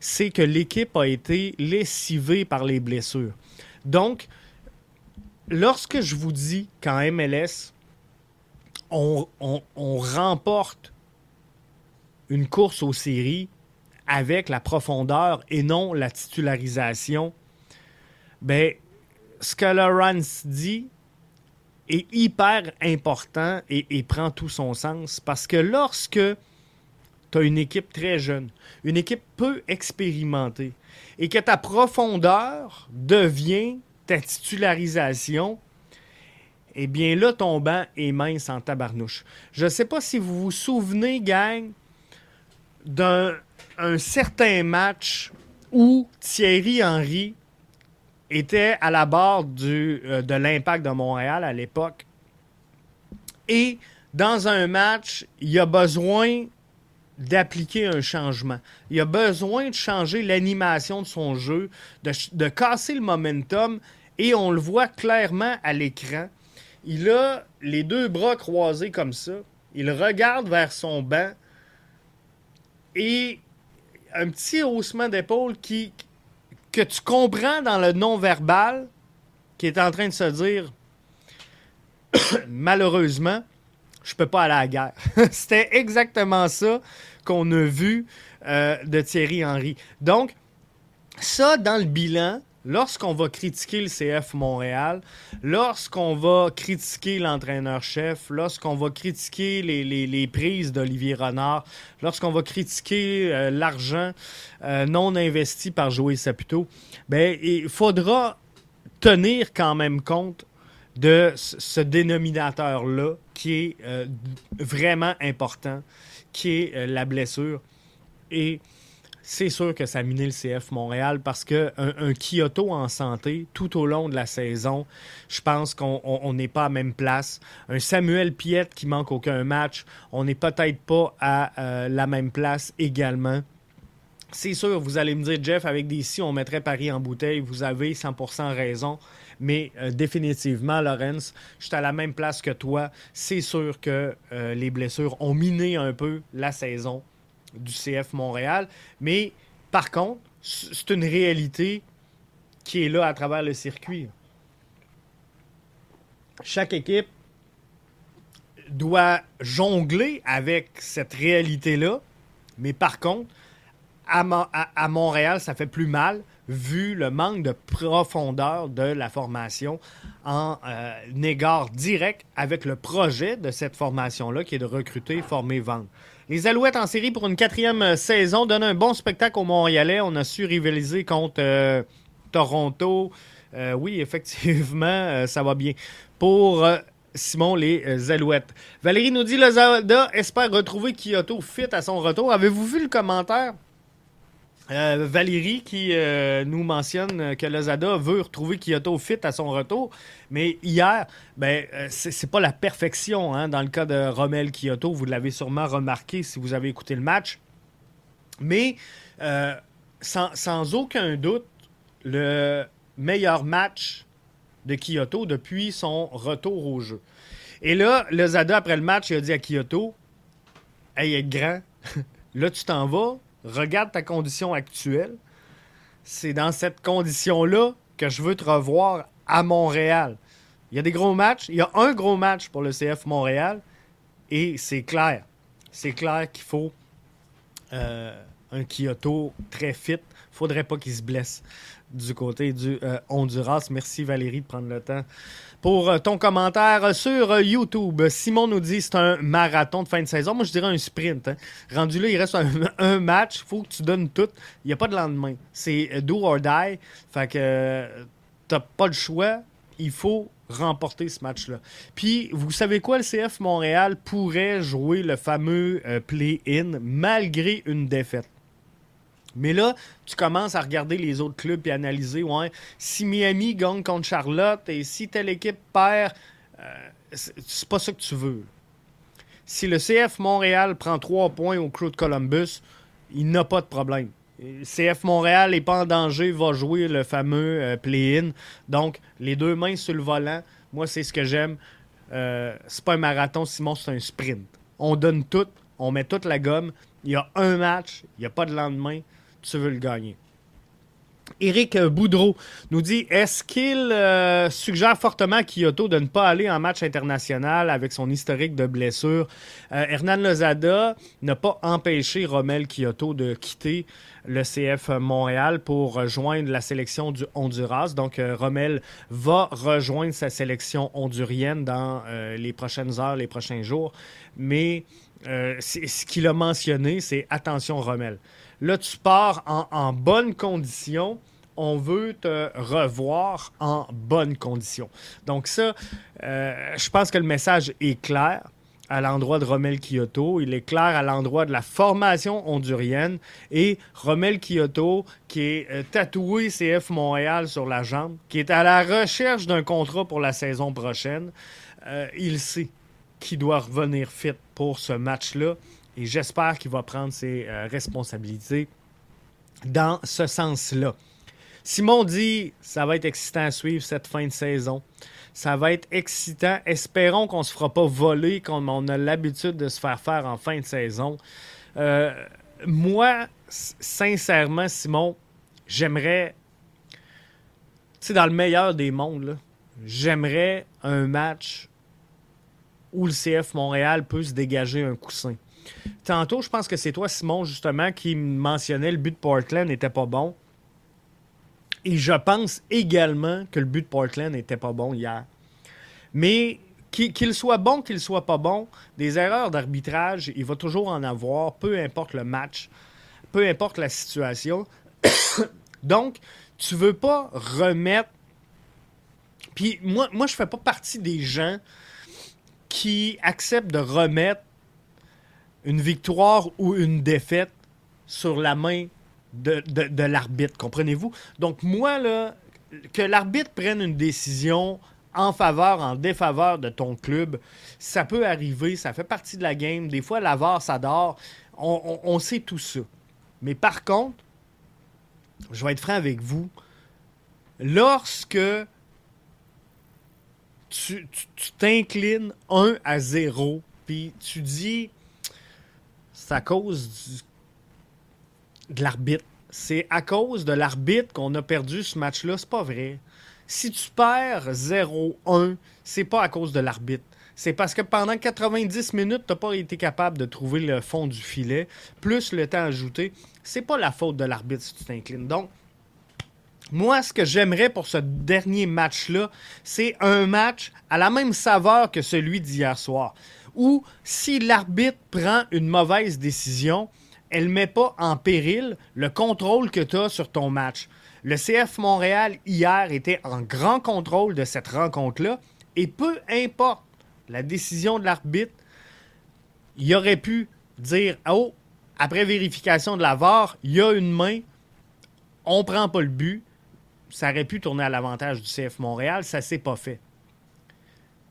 Speaker 1: C'est que l'équipe a été lessivée par les blessures. Donc, lorsque je vous dis qu'en MLS, on remporte une course aux séries, avec la profondeur et non la titularisation, ben, ce que Lawrence dit est hyper important et, prend tout son sens parce que lorsque tu as une équipe très jeune, une équipe peu expérimentée, et que ta profondeur devient ta titularisation, eh bien là, ton banc est mince en tabarnouche. Je ne sais pas si vous vous souvenez, gang, d'un un certain match où Thierry Henry était à la barre euh, de l'impact de Montréal à l'époque. Et dans un match, il a besoin d'appliquer un changement. Il a besoin de changer l'animation de son jeu, de, de, casser le momentum, et on le voit clairement à l'écran. Il a les deux bras croisés comme ça. Il regarde vers son banc et un petit haussement d'épaule qui que tu comprends dans le non-verbal qui est en train de se dire [COUGHS] malheureusement, je peux pas aller à la guerre. [LAUGHS] C'était exactement ça qu'on a vu euh, de Thierry Henry. Donc, ça, dans le bilan, lorsqu'on va critiquer le CF Montréal, lorsqu'on va critiquer l'entraîneur-chef, lorsqu'on va critiquer les, prises d'Olivier Renard, lorsqu'on va critiquer euh, l'argent euh, non investi par Joey Saputo, ben, il faudra tenir quand même compte de ce dénominateur-là qui est euh, vraiment important, qui est la blessure. Et c'est sûr que ça a miné le CF Montréal parce qu'un un Kyoto en santé tout au long de la saison, je pense qu'on n'est pas à même place. Un Samuel Piette qui manque aucun match, on n'est peut-être pas à euh, la même place également. C'est sûr, vous allez me dire, Jeff, avec des si, on mettrait Paris en bouteille. Vous avez 100% raison. Mais euh, définitivement, Lorenz, je suis à la même place que toi. C'est sûr que euh, les blessures ont miné un peu la saison du CF Montréal. Mais par contre, c'est une réalité qui est là à travers le circuit. Chaque équipe doit jongler avec cette réalité-là. Mais par contre, à, Montréal, ça fait plus mal vu le manque de profondeur de la formation en euh, égard direct avec le projet de cette formation-là qui est de recruter, former, vendre. Les Alouettes en série pour une quatrième euh, saison donnent un bon spectacle aux Montréalais. On a su rivaliser contre euh, Toronto. oui, [LAUGHS] effectivement, ça va bien. Pour Simon, les Alouettes. Valérie nous dit Lozada espère retrouver Kyoto fit à son retour. Avez-vous vu le commentaire? Euh, Valérie qui euh, nous mentionne que Lozada veut retrouver Kyoto fit à son retour. Mais hier, ben, euh, c'est pas la perfection hein, dans le cas de Romel Kyoto. Vous l'avez sûrement remarqué si vous avez écouté le match. Mais sans, sans, aucun doute, le meilleur match de Kyoto depuis son retour au jeu. Et là, Lozada, après le match, il a dit à Kyoto Hey, est grand, [LAUGHS] là, tu t'en vas regarde ta condition actuelle. C'est dans cette condition-là que je veux te revoir à Montréal. Il y a des gros matchs. Il y a un gros match pour le CF Montréal. Et c'est clair. C'est clair qu'il faut euh, un Kyoto très fit. faudrait pas qu'il se blesse du côté du euh, Honduras. Merci Valérie de prendre le temps pour euh, ton commentaire sur euh, YouTube. Simon nous dit c'est un marathon de fin de saison. Moi, je dirais un sprint. Hein. Rendu là, il reste un, [LAUGHS] match. Il faut que tu donnes tout. Il n'y a pas de lendemain. C'est euh, do or die. Fait que t'as pas le choix. Il faut remporter ce match-là. Puis, vous savez quoi, le CF Montréal pourrait jouer le fameux play-in malgré une défaite. Mais là, tu commences à regarder les autres clubs et analyser, ouais, si Miami gagne contre Charlotte et si telle équipe perd, euh, c'est pas ça que tu veux. Si le CF Montréal prend trois points au Crew de Columbus, il n'a pas de problème. CF Montréal n'est pas en danger, va jouer le fameux euh, play-in. Donc, les deux mains sur le volant, moi, c'est ce que j'aime. Euh, c'est pas un marathon, Simon, c'est un sprint. On donne tout, on met toute la gomme. Il y a un match, il n'y a pas de lendemain tu veux le gagner. Éric Boudreau nous dit Est-ce qu'il euh, suggère fortement à Kyoto de ne pas aller en match international avec son historique de blessure? Euh, Hernan Lozada n'a pas empêché Romel Kyoto de quitter le CF Montréal pour rejoindre la sélection du Honduras. Donc, euh, Romel va rejoindre sa sélection hondurienne dans les prochaines heures, les prochains jours. Mais ce qu'il a mentionné, c'est attention, Romel. Là, tu pars en, bonne condition on veut te revoir en bonne condition. Donc ça, euh, je pense que le message est clair à l'endroit de Romel Kyoto. Il est clair à l'endroit de la formation hondurienne. Et Romel Kyoto, qui est euh, tatoué CF Montréal sur la jambe, qui est à la recherche d'un contrat pour la saison prochaine, euh, il sait qu'il doit revenir fit pour ce match-là. Et j'espère qu'il va prendre ses euh, responsabilités dans ce sens-là. Simon dit ça va être excitant à suivre cette fin de saison. Ça va être excitant. Espérons qu'on ne se fera pas voler comme on a l'habitude de se faire faire en fin de saison. Euh, moi, sincèrement, Simon, j'aimerais, tu sais, dans le meilleur des mondes, j'aimerais un match où le CF Montréal peut se dégager un coussin. Tantôt, je pense que c'est toi, Simon, justement, qui mentionnait le but de Portland n'était pas bon. Et je pense également que le but de Portland n'était pas bon hier. Mais qu'il soit bon, qu'il soit pas bon, des erreurs d'arbitrage, il va toujours en avoir, peu importe le match, peu importe la situation. [COUGHS] Donc, tu veux pas remettre Puis moi, moi je fais pas partie des gens qui acceptent de remettre une victoire ou une défaite sur la main de, l'arbitre, comprenez-vous? Donc moi, là, que l'arbitre prenne une décision en faveur, en défaveur de ton club, ça peut arriver, ça fait partie de la game. Des fois, la VAR, ça dort. On, sait tout ça. Mais par contre, je vais être franc avec vous, lorsque tu t'inclines 1 à 0, puis tu dis c'est à cause de l'arbitre. C'est à cause de l'arbitre qu'on a perdu ce match-là. C'est pas vrai. Si tu perds 0-1, c'est pas à cause de l'arbitre. C'est parce que pendant 90 minutes, tu n'as pas été capable de trouver le fond du filet, plus le temps ajouté. C'est pas la faute de l'arbitre si tu t'inclines. Donc, moi, ce que j'aimerais pour ce dernier match-là, c'est un match à la même saveur que celui d'hier soir. Où, si l'arbitre prend une mauvaise décision, elle ne met pas en péril le contrôle que tu as sur ton match. Le CF Montréal, hier, était en grand contrôle de cette rencontre-là. Et peu importe la décision de l'arbitre, il aurait pu dire Oh, après vérification de la VAR, il y a une main, on prend pas le but. Ça aurait pu tourner à l'avantage du CF Montréal, ça s'est pas fait.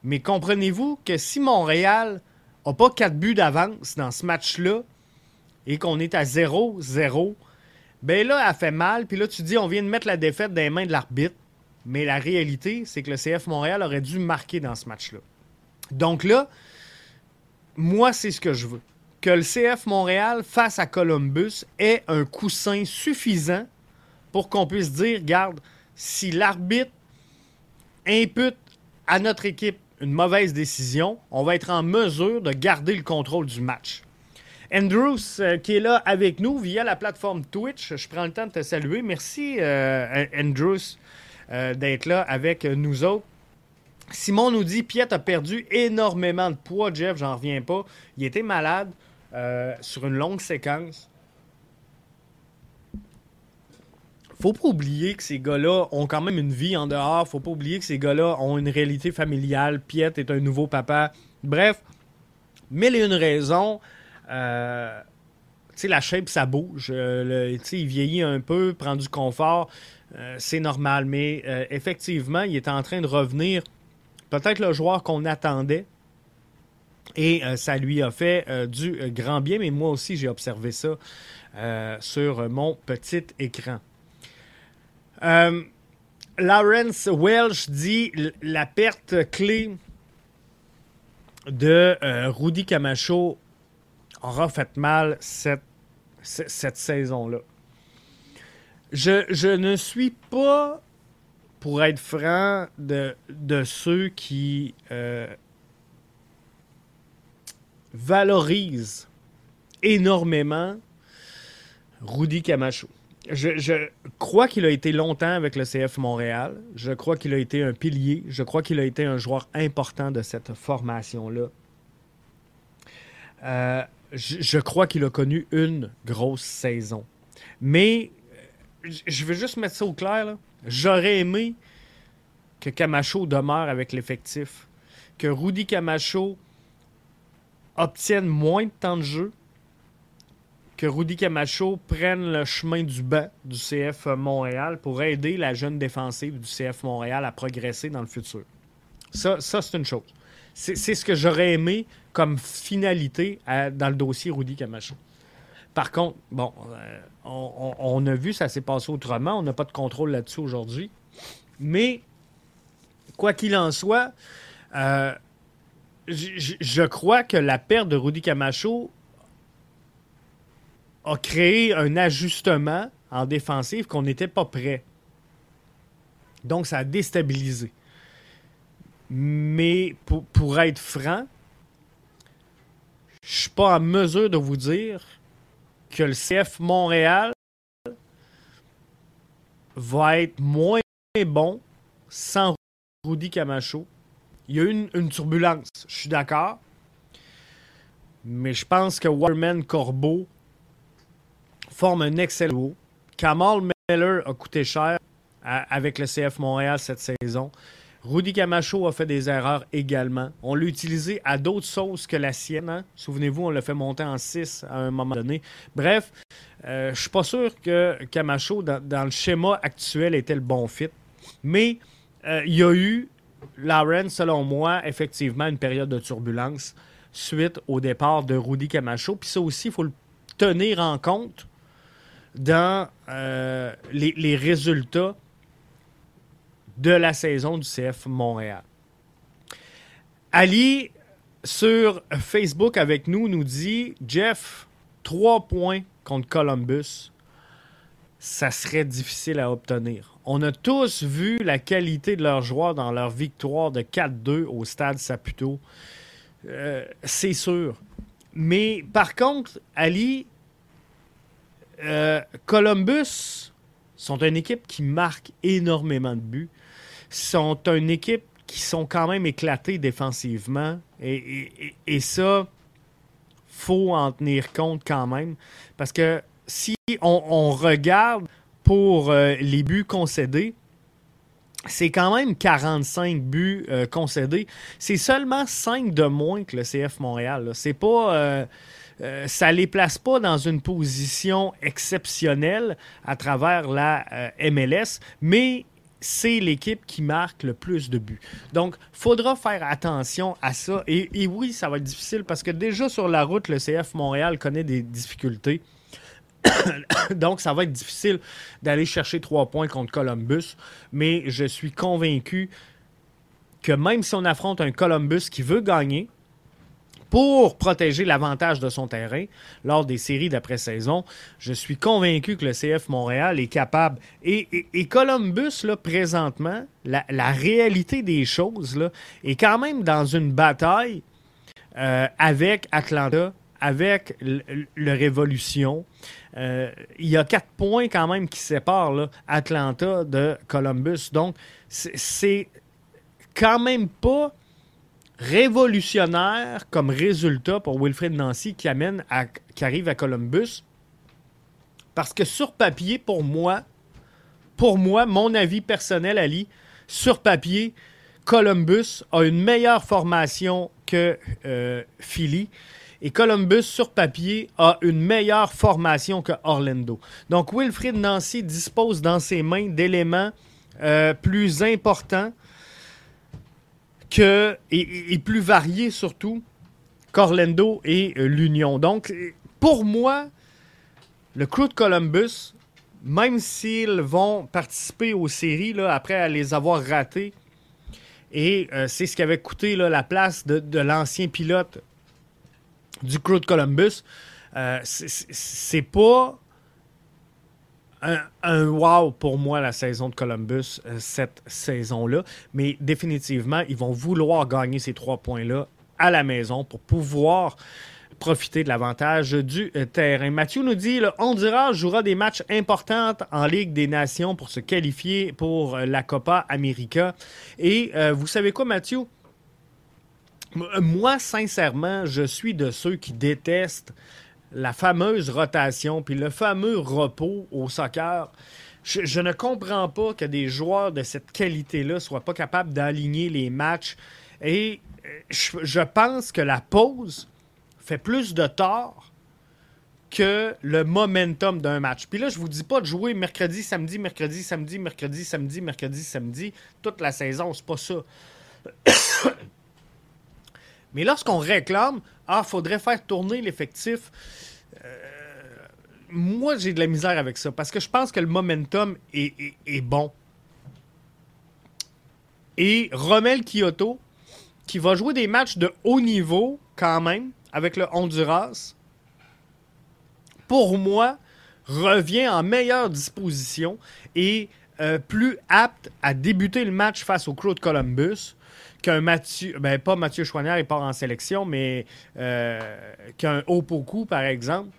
Speaker 1: Mais comprenez-vous que si Montréal n'a pas quatre buts d'avance dans ce match-là et qu'on est à 0-0, ben là, elle fait mal. Puis là, tu dis, on vient de mettre la défaite dans les mains de l'arbitre. Mais la réalité, c'est que le CF Montréal aurait dû marquer dans ce match-là. Donc là, moi, c'est ce que je veux. Que le CF Montréal, face à Columbus, ait un coussin suffisant pour qu'on puisse dire, regarde, si l'arbitre impute à notre équipe une mauvaise décision, on va être en mesure de garder le contrôle du match. Andrews, euh, qui est là avec nous via la plateforme Twitch. Je prends le temps de te saluer. Merci, euh, Andrews, euh, d'être là avec nous autres. Simon nous dit Piet a perdu énormément de poids, Jeff, j'en reviens pas. Il était malade sur une longue séquence. Faut pas oublier que ces gars-là ont quand même une vie en dehors. Faut pas oublier que ces gars-là ont une réalité familiale. Piet est un nouveau papa. Bref, mille et une raisons euh, la shape, ça bouge. Euh, il vieillit un peu, prend du confort. Euh, c'est normal. Mais effectivement, il est en train de revenir. Peut-être le joueur qu'on attendait. Et ça lui a fait du grand bien. Mais moi aussi, j'ai observé ça sur mon petit écran. Lawrence Welsh dit la perte clé de Rudy Camacho aura fait mal cette, cette saison-là. Je, ne suis pas, pour être franc, de, de ceux qui euh, valorisent énormément Rudy Camacho. Je, crois qu'il a été longtemps avec le CF Montréal. Je crois qu'il a été un pilier. Je crois qu'il a été un joueur important de cette formation-là. Euh, je, crois qu'il a connu une grosse saison. Mais euh, je veux juste mettre ça au clair. J'aurais aimé que Camacho demeure avec l'effectif. Que Rudy Camacho obtienne moins de temps de jeu. Que Rudy Camacho prenne le chemin du bas du CF Montréal pour aider la jeune défensive du CF Montréal à progresser dans le futur. Ça, ça c'est une chose. C'est ce que j'aurais aimé comme finalité dans le dossier Rudy Camacho. Par contre, bon, euh, on, a vu, ça s'est passé autrement. On n'a pas de contrôle là-dessus aujourd'hui. Mais, quoi qu'il en soit, euh, je crois que la perte de Rudy Camacho a créé un ajustement en défensive qu'on n'était pas prêt. Donc, ça a déstabilisé. Mais pour, être franc, je suis pas en mesure de vous dire que le CF Montréal va être moins bon sans Rudy Camacho. Il y a eu une, une turbulence, je suis d'accord. Mais je pense que Warman Corbeau forme un excellent Kamal Miller a coûté cher avec le CF Montréal cette saison. Rudy Camacho a fait des erreurs également. On l'a utilisé à d'autres sauces que la sienne. Hein? Souvenez-vous, on l'a fait monter en 6 à un moment donné. Bref, euh, je suis pas sûr que Camacho, dans, le schéma actuel, était le bon fit. Mais euh, il y a eu, Lauren, selon moi, effectivement, une période de turbulence suite au départ de Rudy Camacho. Puis ça aussi, il faut le tenir en compte dans euh, les, résultats de la saison du CF Montréal. Ali, sur Facebook avec nous, nous dit Jeff, trois points contre Columbus, ça serait difficile à obtenir. On a tous vu la qualité de leurs joueurs dans leur victoire de 4-2 au stade Saputo. Euh, c'est sûr. Mais par contre, Ali, euh, Columbus sont une équipe qui marque énormément de buts. Sont une équipe qui sont quand même éclatées défensivement. Et, et, ça, faut en tenir compte quand même. Parce que si on, regarde pour euh, les buts concédés, c'est quand même 45 buts euh, concédés. C'est seulement 5 de moins que le CF Montréal. C'est pas. Euh, ça les place pas dans une position exceptionnelle à travers la MLS, mais c'est l'équipe qui marque le plus de buts. Donc, faudra faire attention à ça. et, oui, ça va être difficile parce que déjà sur la route, le CF Montréal connaît des difficultés. [COUGHS] Donc, ça va être difficile d'aller chercher trois points contre Columbus, mais je suis convaincu que même si on affronte un Columbus qui veut gagner, pour protéger l'avantage de son terrain lors des séries d'après-saison. Je suis convaincu que le CF Montréal est capable. Et, Columbus, là, présentement, la, réalité des choses là, est quand même dans une bataille euh, avec Atlanta, avec le Révolution. Euh, il y a quatre points quand même qui séparent Atlanta de Columbus. Donc, c'est quand même pas révolutionnaire comme résultat pour Wilfred Nancy qui, amène à, qui arrive à Columbus. Parce que sur papier, pour moi, pour moi, mon avis personnel, Ali, sur papier, Columbus a une meilleure formation que euh, Philly. Et Columbus, sur papier, a une meilleure formation que Orlando. Donc, Wilfrid Nancy dispose dans ses mains d'éléments euh, plus importants que, et, plus variés surtout qu'Orlando et euh, l'Union. Donc, pour moi, le crew de Columbus, même s'ils vont participer aux séries là, après les avoir ratées, et euh, c'est ce qui avait coûté la place de l'ancien pilote du crew de Columbus, euh, c'est pas un, wow pour moi la saison de Columbus euh, cette saison-là, mais définitivement, ils vont vouloir gagner ces trois points-là à la maison pour pouvoir profiter de l'avantage du euh, terrain. Mathieu nous dit le Honduras jouera des matchs importants en Ligue des Nations pour se qualifier pour la Copa América. Et vous savez quoi, Mathieu? Moi, sincèrement, je suis de ceux qui détestent la fameuse rotation puis le fameux repos au soccer. Je, ne comprends pas que des joueurs de cette qualité-là soient pas capables d'aligner les matchs. Et euh, je, pense que la pause fait plus de tort que le momentum d'un match. Puis là, je vous dis pas de jouer mercredi, samedi, mercredi, samedi, mercredi, samedi, mercredi, samedi, toute la saison, c'est pas ça. [COUGHS] Mais lorsqu'on réclame, ah, faudrait faire tourner l'effectif, euh, moi, j'ai de la misère avec ça parce que je pense que le momentum est, bon. Et Romel Kyoto, qui va jouer des matchs de haut niveau quand même avec le Honduras, pour moi, revient en meilleure disposition et euh, plus apte à débuter le match face au Crow de Columbus qu'un Mathieu, ben pas Mathieu Chouanière, il part en sélection, mais euh, qu'un Opoku, par exemple,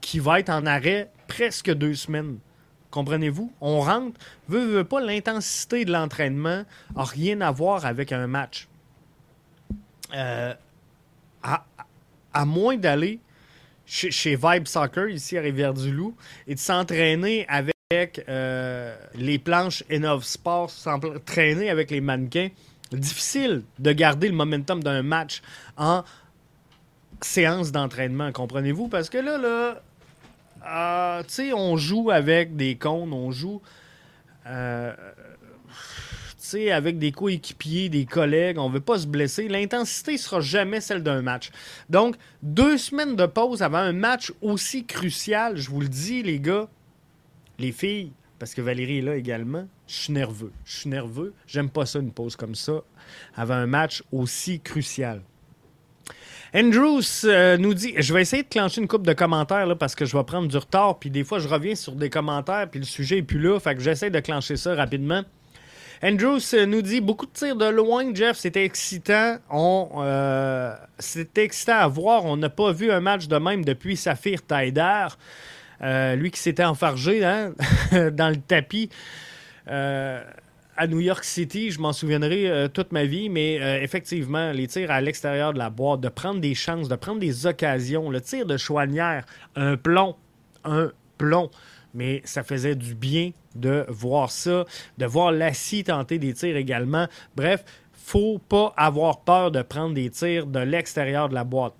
Speaker 1: qui va être en arrêt presque deux semaines. Comprenez-vous? On rentre, veut, veut pas, l'intensité de l'entraînement n'a rien à voir avec un match. Euh, à, moins d'aller chez, Vibe Soccer, ici à Rivière-du-Loup, et de s'entraîner avec les planches Innov Sport s'entraîner avec les mannequins. Difficile de garder le momentum d'un match en séance d'entraînement, comprenez-vous? Parce que là, là, euh, tu sais, on joue avec des cônes, on joue euh, avec des coéquipiers, des collègues, on veut pas se blesser. L'intensité sera jamais celle d'un match. Donc, deux semaines de pause avant un match aussi crucial, je vous le dis, les gars, les filles, parce que Valérie est là également, je suis nerveux. Je suis nerveux. J'aime pas ça, une pause comme ça, avant un match aussi crucial. Andrews euh, nous dit Je vais essayer de clencher une coupe de commentaires parce que je vais prendre du retard. Puis des fois, je reviens sur des commentaires, puis le sujet est plus là. Fait que j'essaie de clencher ça rapidement. Andrews euh, nous dit beaucoup de tirs de loin, Jeff, c'était excitant. On, euh, c'était excitant à voir. On n'a pas vu un match de même depuis Saphir Taider. Lui qui s'était enfargé hein, [LAUGHS] dans le tapis à New York City, je m'en souviendrai euh, toute ma vie, mais euh, effectivement, les tirs à l'extérieur de la boîte, de prendre des chances, de prendre des occasions, le tir de Chouanière, un plomb, un plomb. Mais ça faisait du bien de voir ça, de voir Lassie tenter des tirs également. Bref, faut pas avoir peur de prendre des tirs de l'extérieur de la boîte.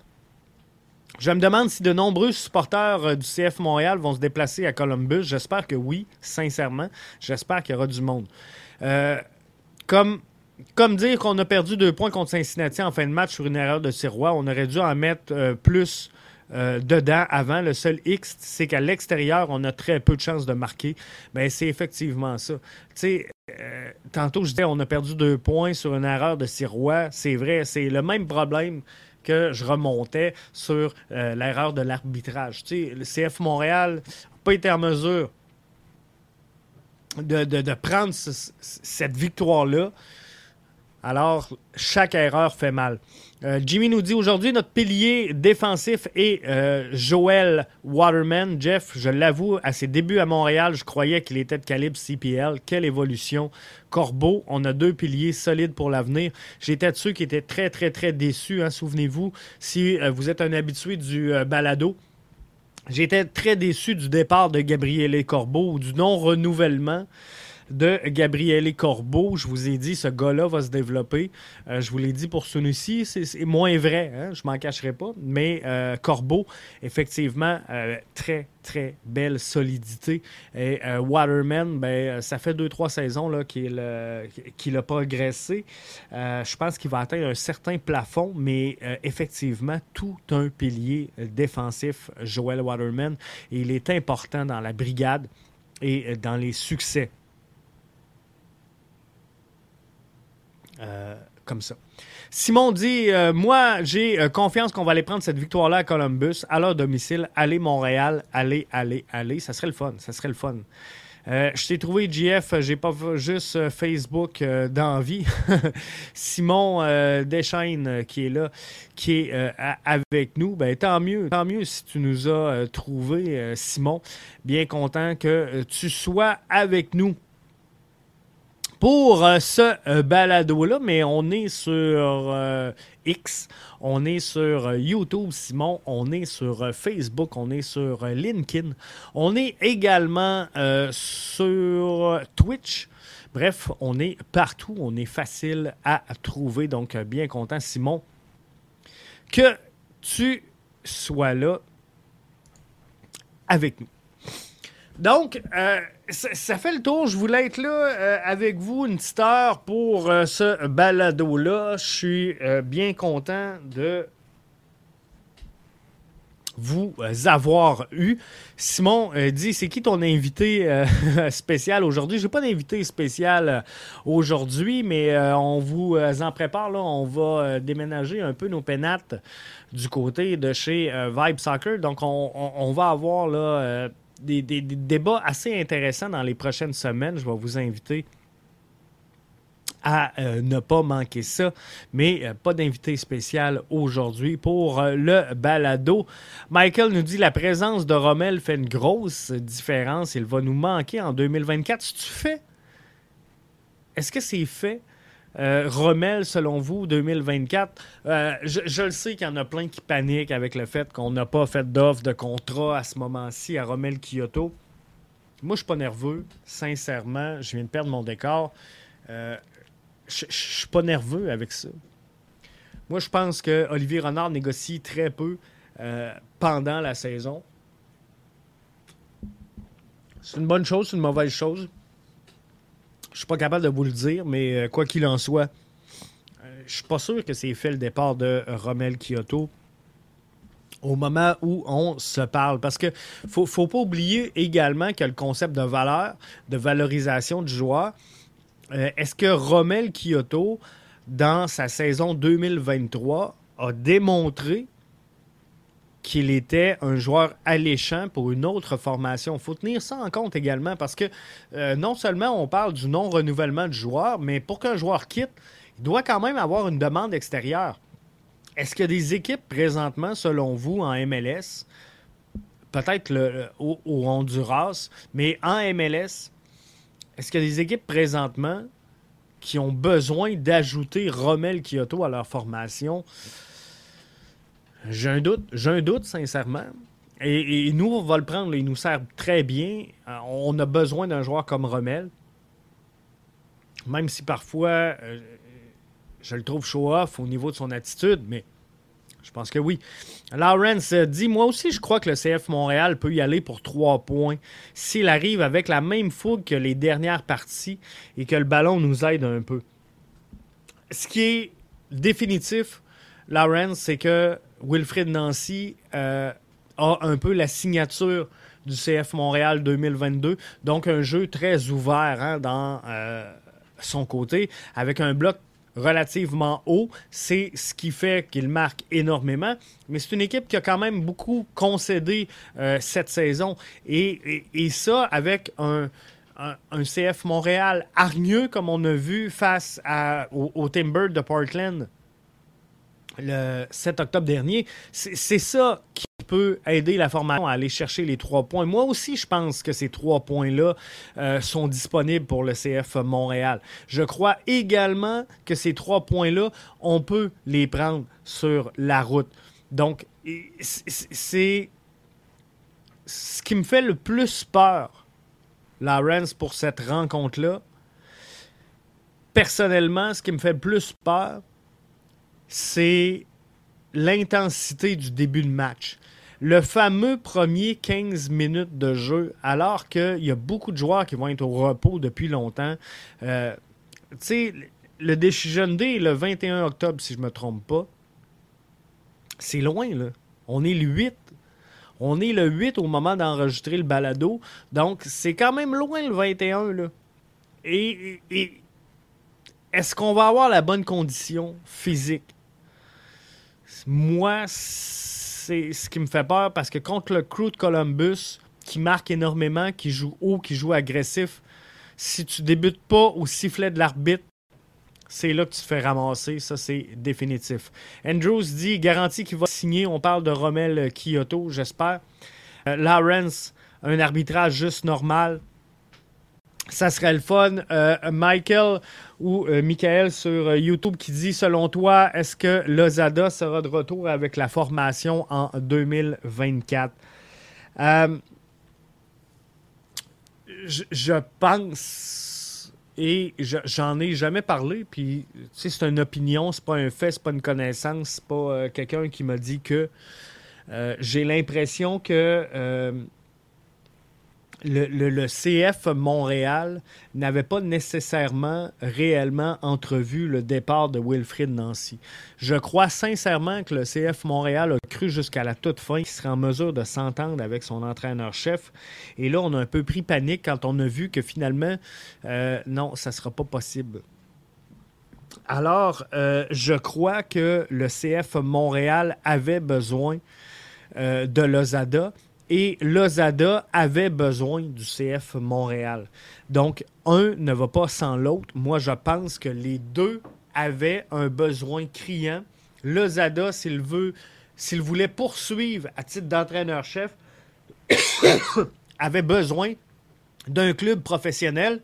Speaker 1: Je me demande si de nombreux supporters euh, du CF Montréal vont se déplacer à Columbus. J'espère que oui, sincèrement. J'espère qu'il y aura du monde. Euh, comme, dire qu'on a perdu deux points contre Cincinnati en fin de match sur une erreur de Sirois, on aurait dû en mettre euh, plus dedans avant. Le seul X, c'est qu'à l'extérieur, on a très peu de chances de marquer. Ben, c'est effectivement ça. Tantôt, je disais, on a perdu deux points sur une erreur de Sirois. C'est vrai, c'est le même problème que je remontais sur l'erreur de l'arbitrage. Le CF Montréal n'a pas été en mesure de, prendre cette victoire-là. Alors, chaque erreur fait mal. Euh, Jimmy nous dit aujourd'hui, notre pilier défensif est euh, Joel Waterman. Jeff, je l'avoue, à ses débuts à Montréal, je croyais qu'il était de calibre CPL. Quelle évolution. Corbeau, on a deux piliers solides pour l'avenir. J'étais de ceux qui étaient très, très, très déçus. Hein, souvenez-vous, si euh, vous êtes un habitué du balado, J'étais très déçu du départ de Gabriele Corbeau, du non-renouvellement de Gabriele Corbeau. Je vous ai dit, ce gars-là va se développer. Euh, je vous l'ai dit pour celui-ci, c'est moins vrai, hein, je m'en cacherai pas. Mais euh, Corbeau, effectivement, euh, très, très belle solidité. Et Waterman, ben, ça fait deux, trois saisons qu'il pas progressé. je pense qu'il va atteindre un certain plafond, mais effectivement, tout un pilier défensif, Joel Waterman. Il est important dans la brigade et dans les succès Euh, comme ça. Simon dit euh, Moi, j'ai euh, confiance qu'on va aller prendre cette victoire-là à Columbus, à leur domicile. Allez, Montréal, allez, allez, allez. Ça serait le fun. Ça serait le fun. je t'ai trouvé, JF, j'ai pas juste Facebook d'envie. [LAUGHS] Simon Deschaines qui est là, qui est avec nous. Ben, tant mieux, tant mieux si tu nous as trouvé, Simon. Bien content que tu sois avec nous pour euh, ce euh, balado-là, mais on est sur euh, X, on est sur YouTube, Simon, on est sur Facebook, on est sur LinkedIn, on est également sur Twitch. Bref, on est partout, on est facile à trouver, donc bien content, Simon, que tu sois là avec nous. Donc, euh, ça, fait le tour. Je voulais être là euh, avec vous une petite heure pour euh, ce balado-là. Je suis bien content de vous avoir eu. Simon dit c'est qui ton invité [LAUGHS] spécial aujourd'hui? Je n'ai pas d'invité spécial aujourd'hui, mais on vous en prépare. Là. On va déménager un peu nos pénates du côté de chez Vibe Soccer. Donc, on, on va avoir là des, débats assez intéressants dans les prochaines semaines. Je vais vous inviter à euh, ne pas manquer ça. Mais euh, pas d'invité spécial aujourd'hui pour euh, le balado. Michael nous dit la présence de Rommel fait une grosse différence. Il va nous manquer en 2024. Si tu fais, est-ce que c'est fait? Euh, Rommel, selon vous, 2024, euh, je, le sais qu'il y en a plein qui paniquent avec le fait qu'on n'a pas fait d'offre de contrat à ce moment-ci à Rommel Kyoto. Moi, je suis pas nerveux, sincèrement. Je viens de perdre mon décor. Euh, je suis pas nerveux avec ça. Moi, je pense que Olivier Renard négocie très peu pendant la saison. C'est une bonne chose, c'est une mauvaise chose. Je suis pas capable de vous le dire, mais euh, quoi qu'il en soit, euh, je suis pas sûr que c'est fait le départ de Romel Kyoto au moment où on se parle. Parce que faut, faut pas oublier également que le concept de valeur, de valorisation du joueur, euh, est-ce que Romel Kyoto, dans sa saison 2023, a démontré qu'il était un joueur alléchant pour une autre formation. Il faut tenir ça en compte également parce que euh, non seulement on parle du non-renouvellement du joueur, mais pour qu'un joueur quitte, il doit quand même avoir une demande extérieure. Est-ce qu'il y a des équipes présentement, selon vous, en MLS, peut-être au, Honduras, mais en MLS, est-ce qu'il y a des équipes présentement qui ont besoin d'ajouter Rommel Kyoto à leur formation? J'ai un doute, j'ai un doute, sincèrement. Et, nous, on va le prendre, il nous sert très bien. Euh, on a besoin d'un joueur comme Rommel. Même si parfois, euh, je le trouve show-off au niveau de son attitude, mais je pense que oui. Lawrence dit Moi aussi, je crois que le CF Montréal peut y aller pour trois points s'il arrive avec la même fougue que les dernières parties et que le ballon nous aide un peu. Ce qui est définitif, Lawrence, c'est que Wilfred Nancy euh, a un peu la signature du CF Montréal 2022. Donc, un jeu très ouvert hein, dans euh, son côté, avec un bloc relativement haut. C'est ce qui fait qu'il marque énormément. Mais c'est une équipe qui a quand même beaucoup concédé euh, cette saison. Et, ça, avec un, CF Montréal hargneux, comme on a vu face au, au Timber de Portland le 7 octobre dernier. C'est ça qui peut aider la formation à aller chercher les trois points. Moi aussi, je pense que ces trois points-là euh, sont disponibles pour le CF Montréal. Je crois également que ces trois points-là, on peut les prendre sur la route. Donc, c'est ce qui me fait le plus peur, Lawrence, pour cette rencontre-là. Personnellement, ce qui me fait le plus peur, c'est l'intensité du début de match. Le fameux premier 15 minutes de jeu, alors qu'il y a beaucoup de joueurs qui vont être au repos depuis longtemps. Euh, tu sais, le Decision Day le 21 octobre, si je ne me trompe pas. C'est loin, là. On est le 8. On est le 8 au moment d'enregistrer le balado. Donc, c'est quand même loin le 21, là. et est-ce qu'on va avoir la bonne condition physique? Moi, c'est ce qui me fait peur parce que contre le crew de Columbus, qui marque énormément, qui joue haut, qui joue agressif, si tu débutes pas au sifflet de l'arbitre, c'est là que tu te fais ramasser. Ça, c'est définitif. Andrews dit garantie qu'il va signer. On parle de Rommel Kyoto, j'espère. Euh, Lawrence, un arbitrage juste normal ça serait le fun. Euh, Michael ou euh, Michael sur euh, YouTube qui dit Selon toi, est-ce que Lozada sera de retour avec la formation en 2024 je, pense et j'en ai jamais parlé. Puis, c'est une opinion, c'est pas un fait, c'est pas une connaissance, c'est pas quelqu'un qui m'a dit que. J'ai l'impression que le, CF Montréal n'avait pas nécessairement réellement entrevu le départ de Wilfrid Nancy. Je crois sincèrement que le CF Montréal a cru jusqu'à la toute fin qu'il serait en mesure de s'entendre avec son entraîneur-chef. Et là, on a un peu pris panique quand on a vu que finalement, euh, non, ça ne sera pas possible. Alors, euh, je crois que le CF Montréal avait besoin euh, de Lozada et Lozada avait besoin du CF Montréal. Donc, un ne va pas sans l'autre. Moi, je pense que les deux avaient un besoin criant. Lozada, s'il veut, s'il voulait poursuivre à titre d'entraîneur-chef, [COUGHS] avait besoin d'un club professionnel.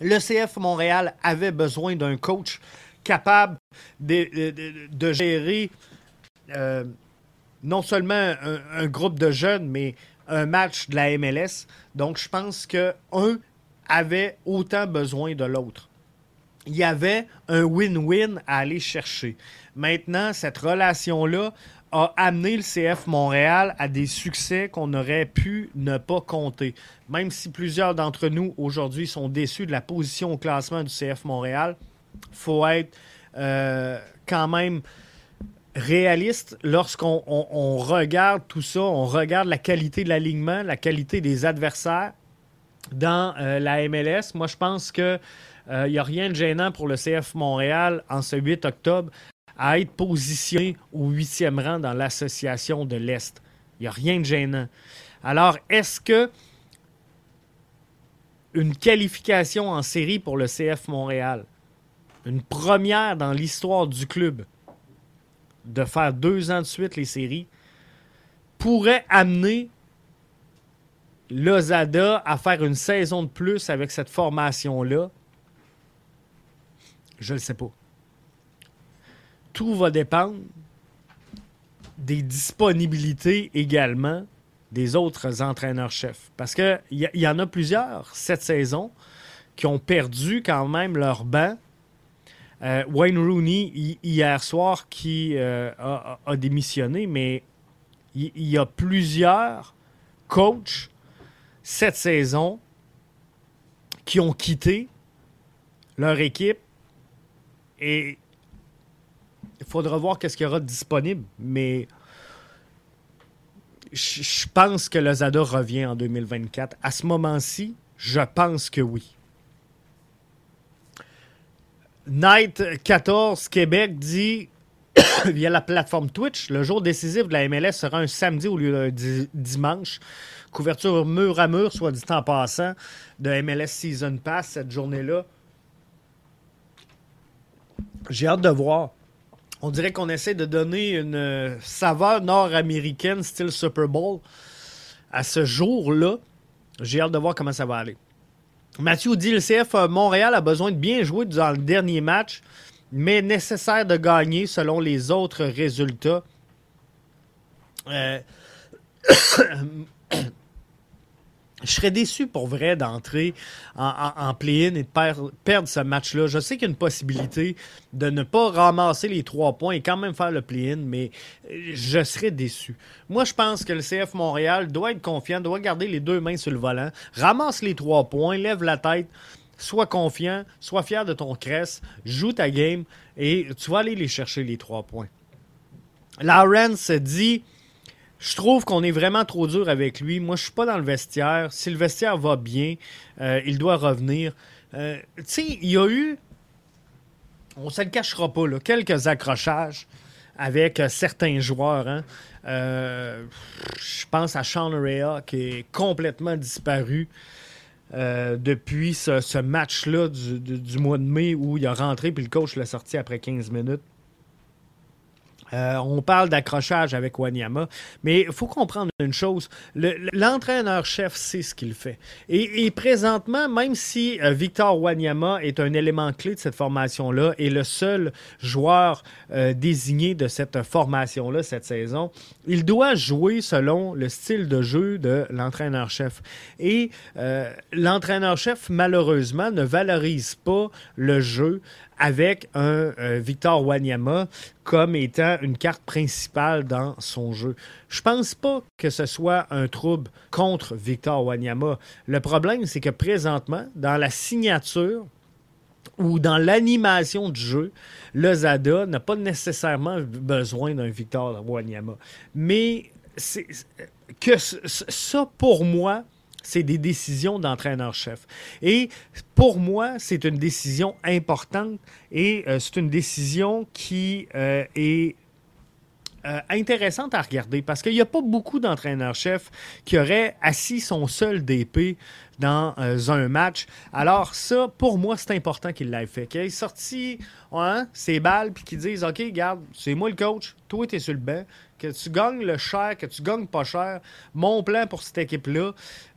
Speaker 1: Le CF Montréal avait besoin d'un coach capable de, gérer euh, non seulement un, groupe de jeunes, mais un match de la MLS. Donc, je pense qu'un avait autant besoin de l'autre. Il y avait un win-win à aller chercher. Maintenant, cette relation-là a amené le CF Montréal à des succès qu'on aurait pu ne pas compter. Même si plusieurs d'entre nous aujourd'hui sont déçus de la position au classement du CF Montréal, il faut être euh, quand même réaliste lorsqu'on regarde tout ça, on regarde la qualité de l'alignement, la qualité des adversaires dans euh, la MLS. Moi, je pense qu'il n'y euh, a rien de gênant pour le CF Montréal en ce 8 octobre à être positionné au huitième rang dans l'association de l'Est. Il n'y a rien de gênant. Alors, est-ce que une qualification en série pour le CF Montréal, une première dans l'histoire du club, de faire deux ans de suite les séries, pourrait amener Lozada à faire une saison de plus avec cette formation-là? Je ne le sais pas. Tout va dépendre des disponibilités également des autres entraîneurs-chefs. Parce qu'il y, y, en a plusieurs cette saison qui ont perdu quand même leur banc euh, Wayne Rooney, hier soir, qui euh, a, démissionné, mais il y, a plusieurs coachs cette saison qui ont quitté leur équipe et il faudra voir qu'est-ce qu'il y aura de disponible, mais je pense que le Zada revient en 2024. À ce moment-ci, je pense que oui. Night 14 Québec dit [COUGHS] via la plateforme Twitch, le jour décisif de la MLS sera un samedi au lieu d'un dimanche. Couverture mur à mur, soit dit en passant, de MLS Season Pass cette journée-là. J'ai hâte de voir. On dirait qu'on essaie de donner une saveur nord-américaine, style Super Bowl, à ce jour-là. J'ai hâte de voir comment ça va aller. Mathieu dit le CF euh, Montréal a besoin de bien jouer dans le dernier match, mais nécessaire de gagner selon les autres résultats. Euh, [COUGHS] [COUGHS] je serais déçu pour vrai d'entrer en, play-in et de perdre ce match-là. Je sais qu'il y a une possibilité de ne pas ramasser les trois points et quand même faire le play-in, mais je serais déçu. Moi, je pense que le CF Montréal doit être confiant, doit garder les deux mains sur le volant, ramasse les trois points, lève la tête, sois confiant, sois fier de ton crest, joue ta game et tu vas aller les chercher les trois points. Lawrence dit je trouve qu'on est vraiment trop dur avec lui. Moi, je suis pas dans le vestiaire. Si le vestiaire va bien, euh, il doit revenir. Euh, tu sais, il y a eu, on se le cachera pas, là, quelques accrochages avec euh, certains joueurs. Hein. je pense à Sean Rea qui est complètement disparu. depuis ce, match-là du, du, mois de mai où il a rentré puis le coach l'a sorti après 15 minutes. Euh, on parle d'accrochage avec Wanyama, mais il faut comprendre une chose. L'entraîneur-chef sait ce qu'il fait. Et, présentement, même si euh, Victor Wanyama est un élément clé de cette formation-là et le seul joueur euh, désigné de cette formation-là cette saison, il doit jouer selon le style de jeu de l'entraîneur-chef. Et l'entraîneur-chef, malheureusement, ne valorise pas le jeu avec un euh, Victor Wanyama comme étant une carte principale dans son jeu. Je pense pas que ce soit un trouble contre Victor Wanyama. Le problème, c'est que présentement, dans la signature ou dans l'animation du jeu, le Zada n'a pas nécessairement besoin d'un Victor Wanyama. Mais que ça, pour moi, c'est des décisions d'entraîneur-chef. Et pour moi, c'est une décision importante et euh, c'est une décision qui euh, est euh, intéressante à regarder parce qu'il n'y a pas beaucoup d'entraîneurs-chefs qui auraient assis son seul DP dans un match. Alors ça, pour moi, c'est important qu'il l'ait fait. Qu'il ait sorti ses balles puis qu'il dise, OK, garde, c'est moi le coach, toi, tu es sur le banc que tu gagnes le cher, que tu gagnes pas cher, mon plan pour cette équipe-là,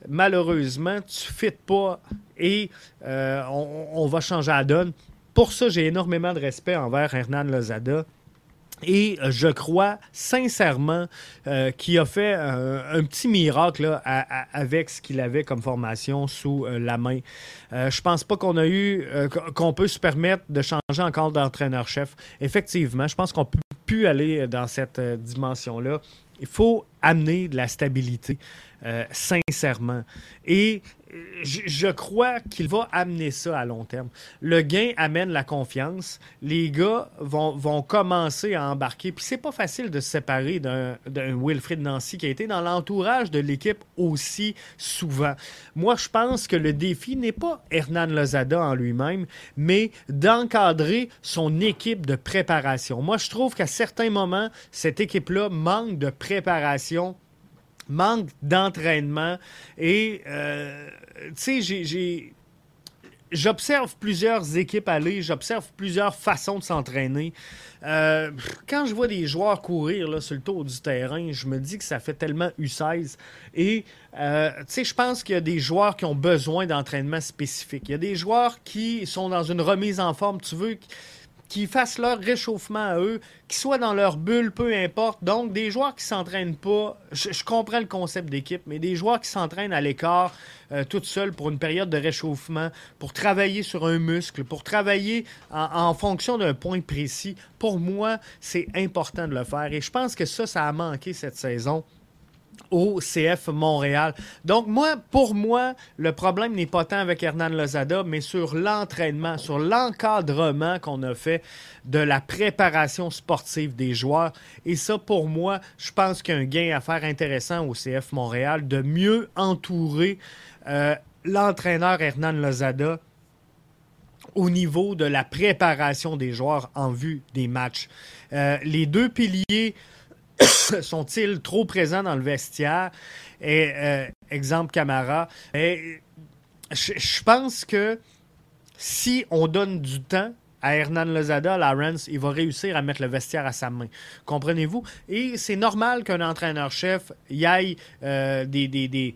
Speaker 1: malheureusement, tu ne fites pas et euh, on, va changer la donne. Pour ça, j'ai énormément de respect envers Hernan Lozada. Et je crois sincèrement qu'il a fait un petit miracle avec ce qu'il avait comme formation sous la main. je pense pas qu'on a eu qu'on peut se permettre de changer encore d'entraîneur-chef. Effectivement, je pense qu'on peut plus aller dans cette dimension-là. Il faut amener de la stabilité, sincèrement. Et je, crois qu'il va amener ça à long terme. Le gain amène la confiance. Les gars vont, commencer à embarquer. Puis c'est pas facile de se séparer d'un Wilfrid Nancy qui a été dans l'entourage de l'équipe aussi souvent. Moi, je pense que le défi n'est pas Hernan Lozada en lui-même, mais d'encadrer son équipe de préparation. Moi, je trouve qu'à certains moments, cette équipe-là manque de préparation manque d'entraînement et euh, tu sais, J'observe plusieurs équipes aller, j'observe plusieurs façons de s'entraîner. Euh, quand je vois des joueurs courir là, sur le tour du terrain, je me dis que ça fait tellement U16. Et euh, je pense qu'il y a des joueurs qui ont besoin d'entraînement spécifique. Il y a des joueurs qui sont dans une remise en forme. Tu veux qui fassent leur réchauffement à eux, qui soient dans leur bulle, peu importe. Donc, des joueurs qui s'entraînent pas, je, comprends le concept d'équipe, mais des joueurs qui s'entraînent à l'écart, euh, toutes seules pour une période de réchauffement, pour travailler sur un muscle, pour travailler en, fonction d'un point précis, pour moi, c'est important de le faire. Et je pense que ça, ça a manqué cette saison au CF Montréal. Donc, moi, pour moi, le problème n'est pas tant avec Hernan Lozada, mais sur l'entraînement, sur l'encadrement qu'on a fait de la préparation sportive des joueurs. Et ça, pour moi, je pense qu'il y a un gain à faire intéressant au CF Montréal de mieux entourer euh, l'entraîneur Hernan Lozada au niveau de la préparation des joueurs en vue des matchs. Euh, les deux piliers [COUGHS] sont-ils trop présents dans le vestiaire? Euh, exemple Camara. Et, je, pense que si on donne du temps à Hernan Lozada, Lawrence, il va réussir à mettre le vestiaire à sa main. Comprenez-vous? Et c'est normal qu'un entraîneur-chef y aille euh, des, des, des,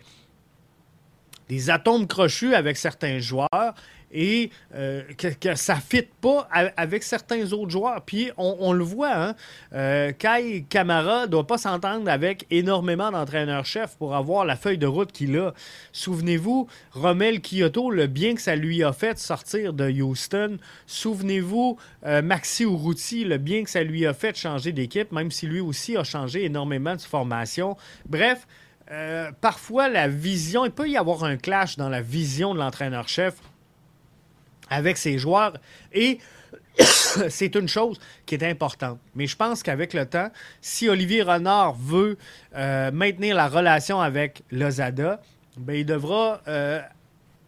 Speaker 1: des atomes crochus avec certains joueurs et euh, que, ça ne fit pas avec certains autres joueurs. Puis on, le voit, hein? Euh, Kai Kamara ne doit pas s'entendre avec énormément d'entraîneurs-chefs pour avoir la feuille de route qu'il a. Souvenez-vous, Romel Kyoto, le bien que ça lui a fait sortir de Houston. Souvenez-vous, euh, Maxi Urruti, le bien que ça lui a fait changer d'équipe, même si lui aussi a changé énormément de formation. Bref, parfois, la vision, il peut y avoir un clash dans la vision de l'entraîneur-chef avec ses joueurs. Et [COUGHS] c'est une chose qui est importante. Mais je pense qu'avec le temps, si Olivier Renard veut euh, maintenir la relation avec Lozada, ben, il devra euh,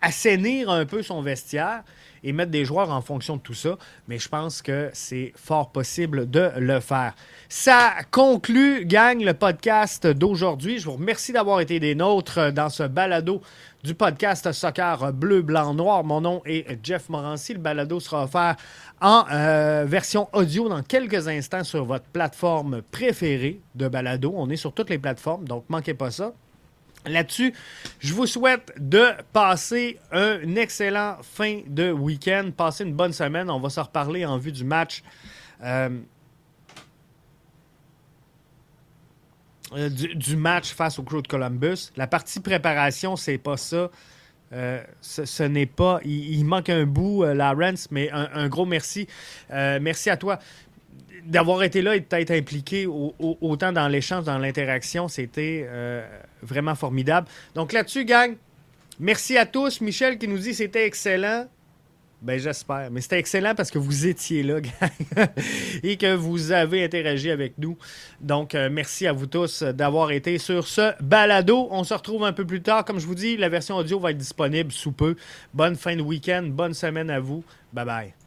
Speaker 1: assainir un peu son vestiaire et mettre des joueurs en fonction de tout ça. Mais je pense que c'est fort possible de le faire. Ça conclut, gang, le podcast d'aujourd'hui. Je vous remercie d'avoir été des nôtres dans ce balado du podcast Soccer Bleu, Blanc, Noir. Mon nom est Jeff Morancy. Le balado sera offert en euh, version audio dans quelques instants sur votre plateforme préférée de balado. On est sur toutes les plateformes, donc manquez pas ça. Là-dessus, je vous souhaite de passer un excellent fin de week-end, passer une bonne semaine. On va se reparler en vue du match. Euh, euh, du, match face au Crew de Columbus. La partie préparation, c'est pas ça. Euh, ce, n'est pas. Il, manque un bout, Lawrence, mais un, gros merci. merci à toi d'avoir été là et d'être impliqué autant dans l'échange, dans l'interaction, c'était euh, vraiment formidable. Donc là-dessus, gang, merci à tous. Michel qui nous dit c'était excellent. Ben j'espère. Mais c'était excellent parce que vous étiez là, [LAUGHS] gang, et que vous avez interagi avec nous. Donc, euh, merci à vous tous d'avoir été sur ce balado. On se retrouve un peu plus tard. Comme je vous dis, la version audio va être disponible sous peu. Bonne fin de week-end, bonne semaine à vous. Bye bye.